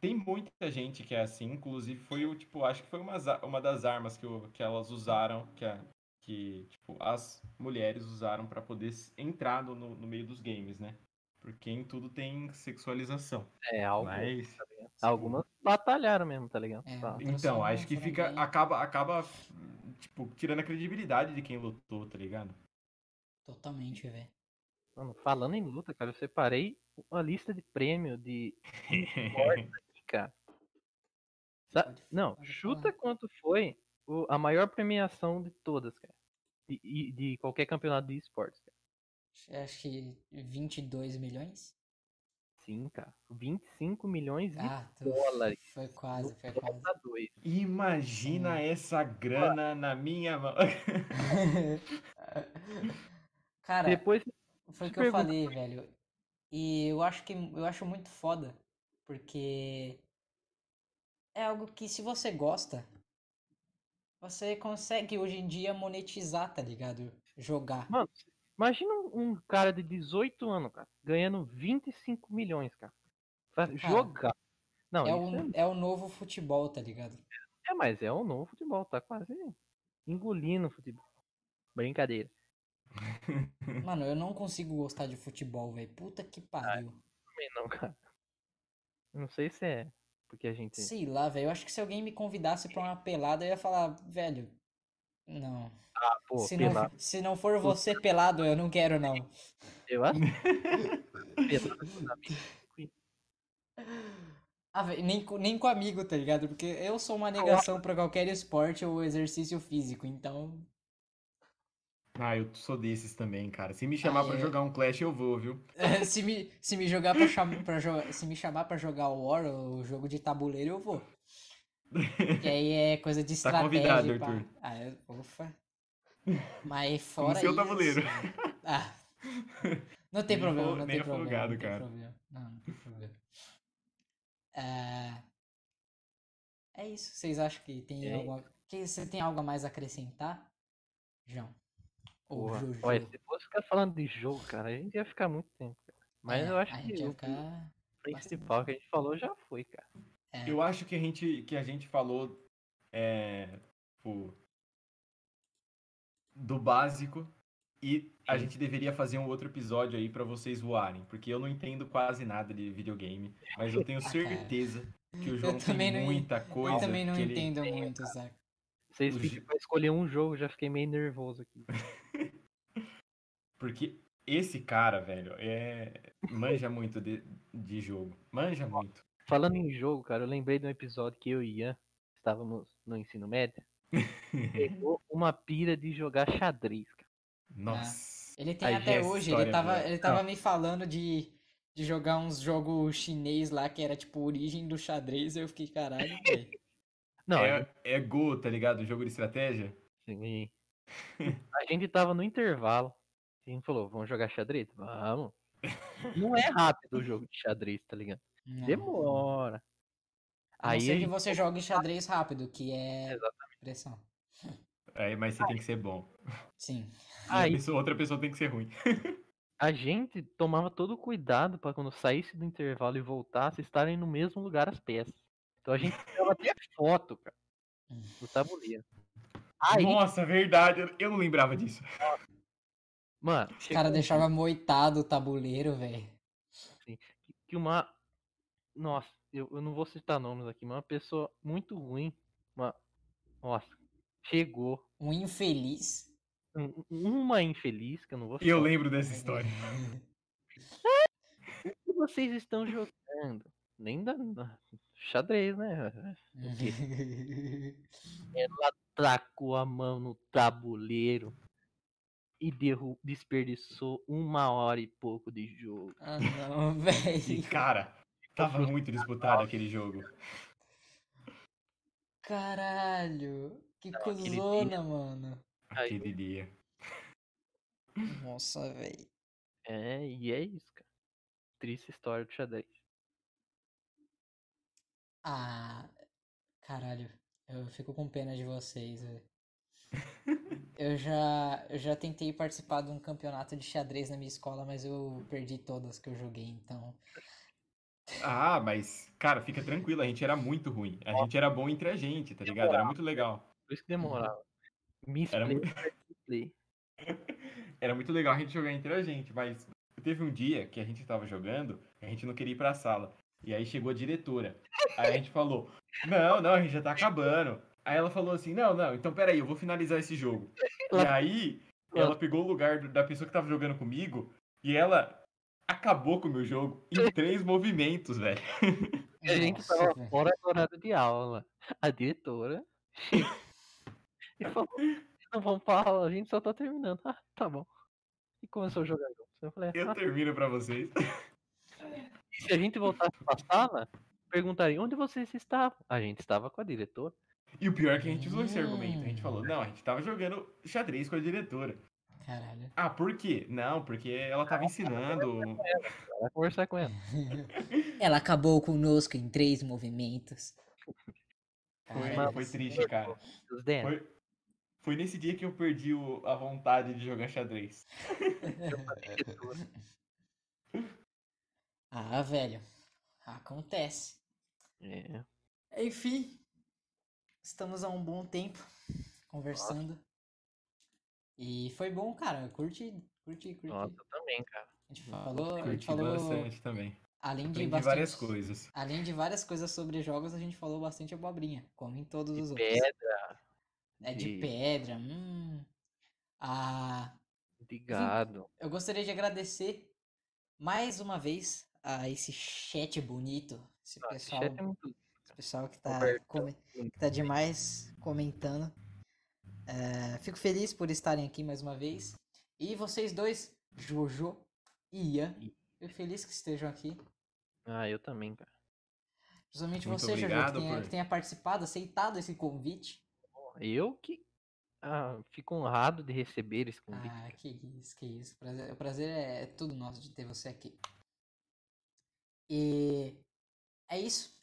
Tem muita gente que é assim, inclusive foi o, tipo, acho que foi uma, uma das armas que, que elas usaram, que, a- que tipo, as mulheres usaram pra poder entrar no no meio dos games, né? Porque em tudo tem sexualização. É algo. Mas. Algumas batalharam mesmo, tá ligado? É, outras Então, acho que fica. Acaba, acaba, tipo, tirando a credibilidade de quem lutou, tá ligado? Totalmente, velho. Mano, falando em luta, cara, eu separei uma lista de prêmio de cara. Sa- Pode- Não, pode chuta falar. quanto foi o- a maior premiação de todas, cara. De, e- de qualquer campeonato de esportes, cara. Acho que 22 milhões? Sim, cara. 25 milhões de Ah, dólares. foi quase, foi quase. 2. Imagina Sim. essa grana na minha mão. Cara, Depois, foi o que eu falei, velho. E eu acho que eu acho muito foda, porque é algo que se você gosta, você consegue hoje em dia monetizar, tá ligado? Jogar. mano, Imagina um, um cara de 18 anos, cara, ganhando 25 milhões, cara. Pra Cara, jogar. Não, É isso o, é o novo futebol, tá ligado? é, é, mas é o novo futebol, tá quase engolindo o futebol. Brincadeira. Mano, eu não consigo gostar de futebol, velho. Puta que pariu. Também não, cara. Não sei se é porque a gente. Sei lá, velho. Eu acho que se alguém me convidasse pra uma pelada, eu ia falar, velho. Não. Ah, pô, se, pelado. não se não for você pelado, eu não quero, não. Eu acho. pelado com os amigos. Ah, velho, nem, com- nem com amigo, tá ligado? Porque eu sou uma negação pra qualquer esporte ou exercício físico, então. Ah, eu sou desses também, cara. Se me chamar Ah, pra é. jogar um Clash, eu vou, viu? se, me, se me jogar pra, cham, pra jogar. Se me chamar pra jogar o War, o jogo de tabuleiro, eu vou. Que aí é coisa de Tá estratégia. convidado, e pá. Arthur. Ah, eu, ufa. Mas fora seu isso. tabuleiro. Ah. Não tem Nem problema, afo- não tem problema. afogado, não tem cara. problema. Não, não tem problema. É... é isso. Vocês acham que tem É algo. Que você tem algo a mais a acrescentar? João. Ou Porra. Jojo. Olha, se fosse ficar falando de jogo, cara, a gente ia ficar muito tempo, cara. Mas É, eu acho a que gente ia o ficar. principal que a gente falou já foi, cara. É. Eu acho que a gente, que a gente falou é, tipo, do básico e a gente deveria fazer um outro episódio aí pra vocês voarem, porque eu não entendo quase nada de videogame, mas eu tenho cara. certeza que o João tem não- muita coisa Eu também não que ele- entendo muito, saca? Vocês pediram pra escolher um jogo, já fiquei meio nervoso aqui. Porque esse cara, velho, é manja muito de, de jogo. Manja muito. Falando em jogo, cara, eu lembrei de um episódio que eu e Ian estávamos no ensino médio. Pegou uma pira de jogar xadrez, cara. Nossa. Ele tem Aí até hoje, ele história tava, boa. ele tava me falando de, de jogar uns jogos chinês lá, que era tipo origem do xadrez, eu fiquei, caralho, velho. Não, é, é Go, tá ligado? Jogo de estratégia? gente, a gente tava no intervalo. A gente falou, vamos jogar xadrez? Vamos. Não é rápido o jogo de xadrez, tá ligado? Não. Demora. A não Aí ser que você jogue xadrez rápido, que é pressão. Aí, mas você tem que ser bom. Sim. A Aí- pessoa- outra pessoa tem que ser ruim. a gente tomava todo o cuidado pra quando saísse do intervalo e voltasse, estarem no mesmo lugar as peças. Então a gente tirava até foto, cara, do tabuleiro. Aí, Nossa, verdade. eu- não lembrava disso. mano, Os caras deixavam moitado o tabuleiro, velho. que uma. Nossa, eu, eu não vou citar nomes aqui, mas uma pessoa muito ruim. Uma... Nossa, chegou. Um infeliz. um- Uma infeliz, que eu não vou E eu citar. lembro dessa história. O que vocês estão jogando? Nem da. Xadrez, né? Ela tacou a mão no tabuleiro e derru- desperdiçou uma hora e pouco de jogo. ah, não, velho. cara, tava muito disputado aquele jogo. Caralho. Que Não, aquele cuzona, mano. Aquele dia. Nossa, velho. É, e é isso, cara. Triste história do xadrez. Ah, caralho. Eu fico com pena de vocês, velho. Eu já, eu já tentei participar de um campeonato de xadrez na minha escola, mas eu perdi todas que eu joguei, então. Ah, mas, cara, fica tranquilo, a gente era muito ruim. A gente era bom entre a gente, tá ligado? Era muito legal. Por isso que demorava. Misplay, Era muito-. Era muito legal a gente jogar entre a gente, mas teve um dia que a gente tava jogando, a gente não queria ir pra sala. E aí chegou a diretora. Aí a gente falou: Não, não, a gente já tá acabando. Aí ela falou assim: Não, não, então peraí, eu vou finalizar esse jogo. E aí ela pegou o lugar da pessoa que tava jogando comigo e ela acabou com o meu jogo em três movimentos, velho. E a gente Nossa, tava velho. fora do horário de aula. A diretora e falou: Não vamos pra aula, a gente só tá terminando. Ah, tá bom. E começou a jogar juntos. Eu falei: Eu ah, termino pra vocês. e se a gente voltasse pra sala, perguntaria: Onde vocês estavam? A gente estava com a diretora. E o pior é que a gente usou esse argumento. A gente falou: Não, a gente tava jogando xadrez com a diretora. Caralho. Ah, por quê? Não, porque ela tava ensinando. Vai conversar com ela. Ela acabou conosco em três movimentos. Foi, Caralho. foi triste, cara. Foi, Foi nesse dia que eu perdi o- a vontade de jogar xadrez. Ah, velho. Acontece. É. Enfim, estamos há um bom tempo conversando. E foi bom, cara. Curti, curti, curti. Nossa, eu também, cara. A gente falou, a gente falou bastante também. além de bastante, várias coisas. além de várias coisas sobre jogos, a gente falou bastante abobrinha, como em todos os De outros. pedra, É de de- pedra. Hum. Ah, de gado. eu gostaria de agradecer mais uma vez a esse chat bonito, esse Nossa, pessoal, chat é muito. esse pessoal que tá, come- que tá demais comentando. É, fico feliz por estarem aqui mais uma vez. E vocês dois, Jojo e Ian, fico feliz que estejam aqui. Ah, eu também, cara. Principalmente Muito você, Jojo, que tenha, por- que tenha participado, aceitado esse convite. Eu que ah, fico honrado de receber esse convite. Ah, que isso, que isso. Prazer, o prazer é tudo nosso de ter você aqui. E é isso.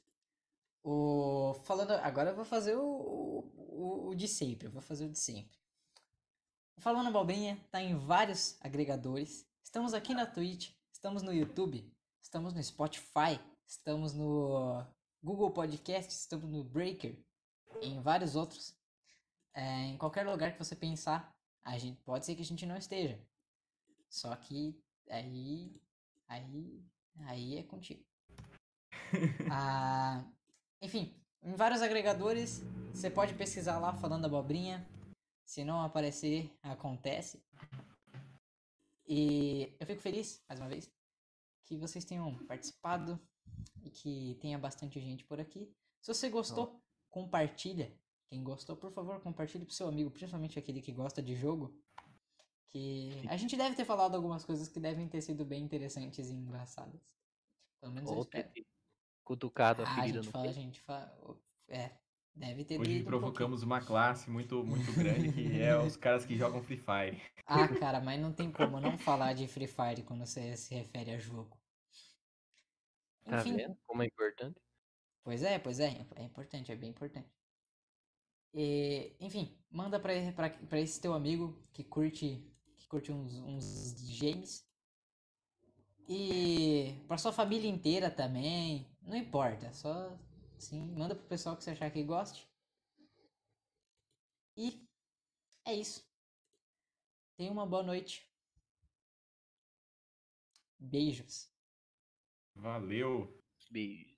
O, falando, agora eu vou fazer o, o, o de sempre. Eu vou fazer o de sempre. Falando Abobrinha tá em vários agregadores. Estamos aqui na Twitch, estamos no YouTube, estamos no Spotify, estamos no Google Podcast, estamos no Breaker, e em vários outros. É, em qualquer lugar que você pensar, a gente pode ser que a gente não esteja. Só que aí aí aí é contigo. Ah, enfim, em vários agregadores, você pode pesquisar lá falando abobrinha. Se não aparecer, acontece. E eu fico feliz, mais uma vez, que vocês tenham participado e que tenha bastante gente por aqui. Se você gostou, compartilha. Quem gostou, por favor, compartilhe pro seu amigo, principalmente aquele que gosta de jogo. Que a gente deve ter falado algumas coisas que devem ter sido bem interessantes e engraçadas. Pelo menos eu espero. Cutucado a Ah, a ferida gente no fala, a gente fala. É, deve ter Hoje doído um provocamos uma classe muito, muito grande, que é os caras que jogam Free Fire. Ah, cara, mas não tem como não falar de Free Fire quando você se refere a jogo. Tá Enfim, vendo como é importante? pois é, pois é, é importante, é bem importante. E, enfim, manda pra, pra, pra esse teu amigo que curte, que curte uns, uns games. E pra sua família inteira também, não importa, só sim, manda pro pessoal que você achar que goste. E é isso. Tenha uma boa noite. Beijos. Valeu! Beijo.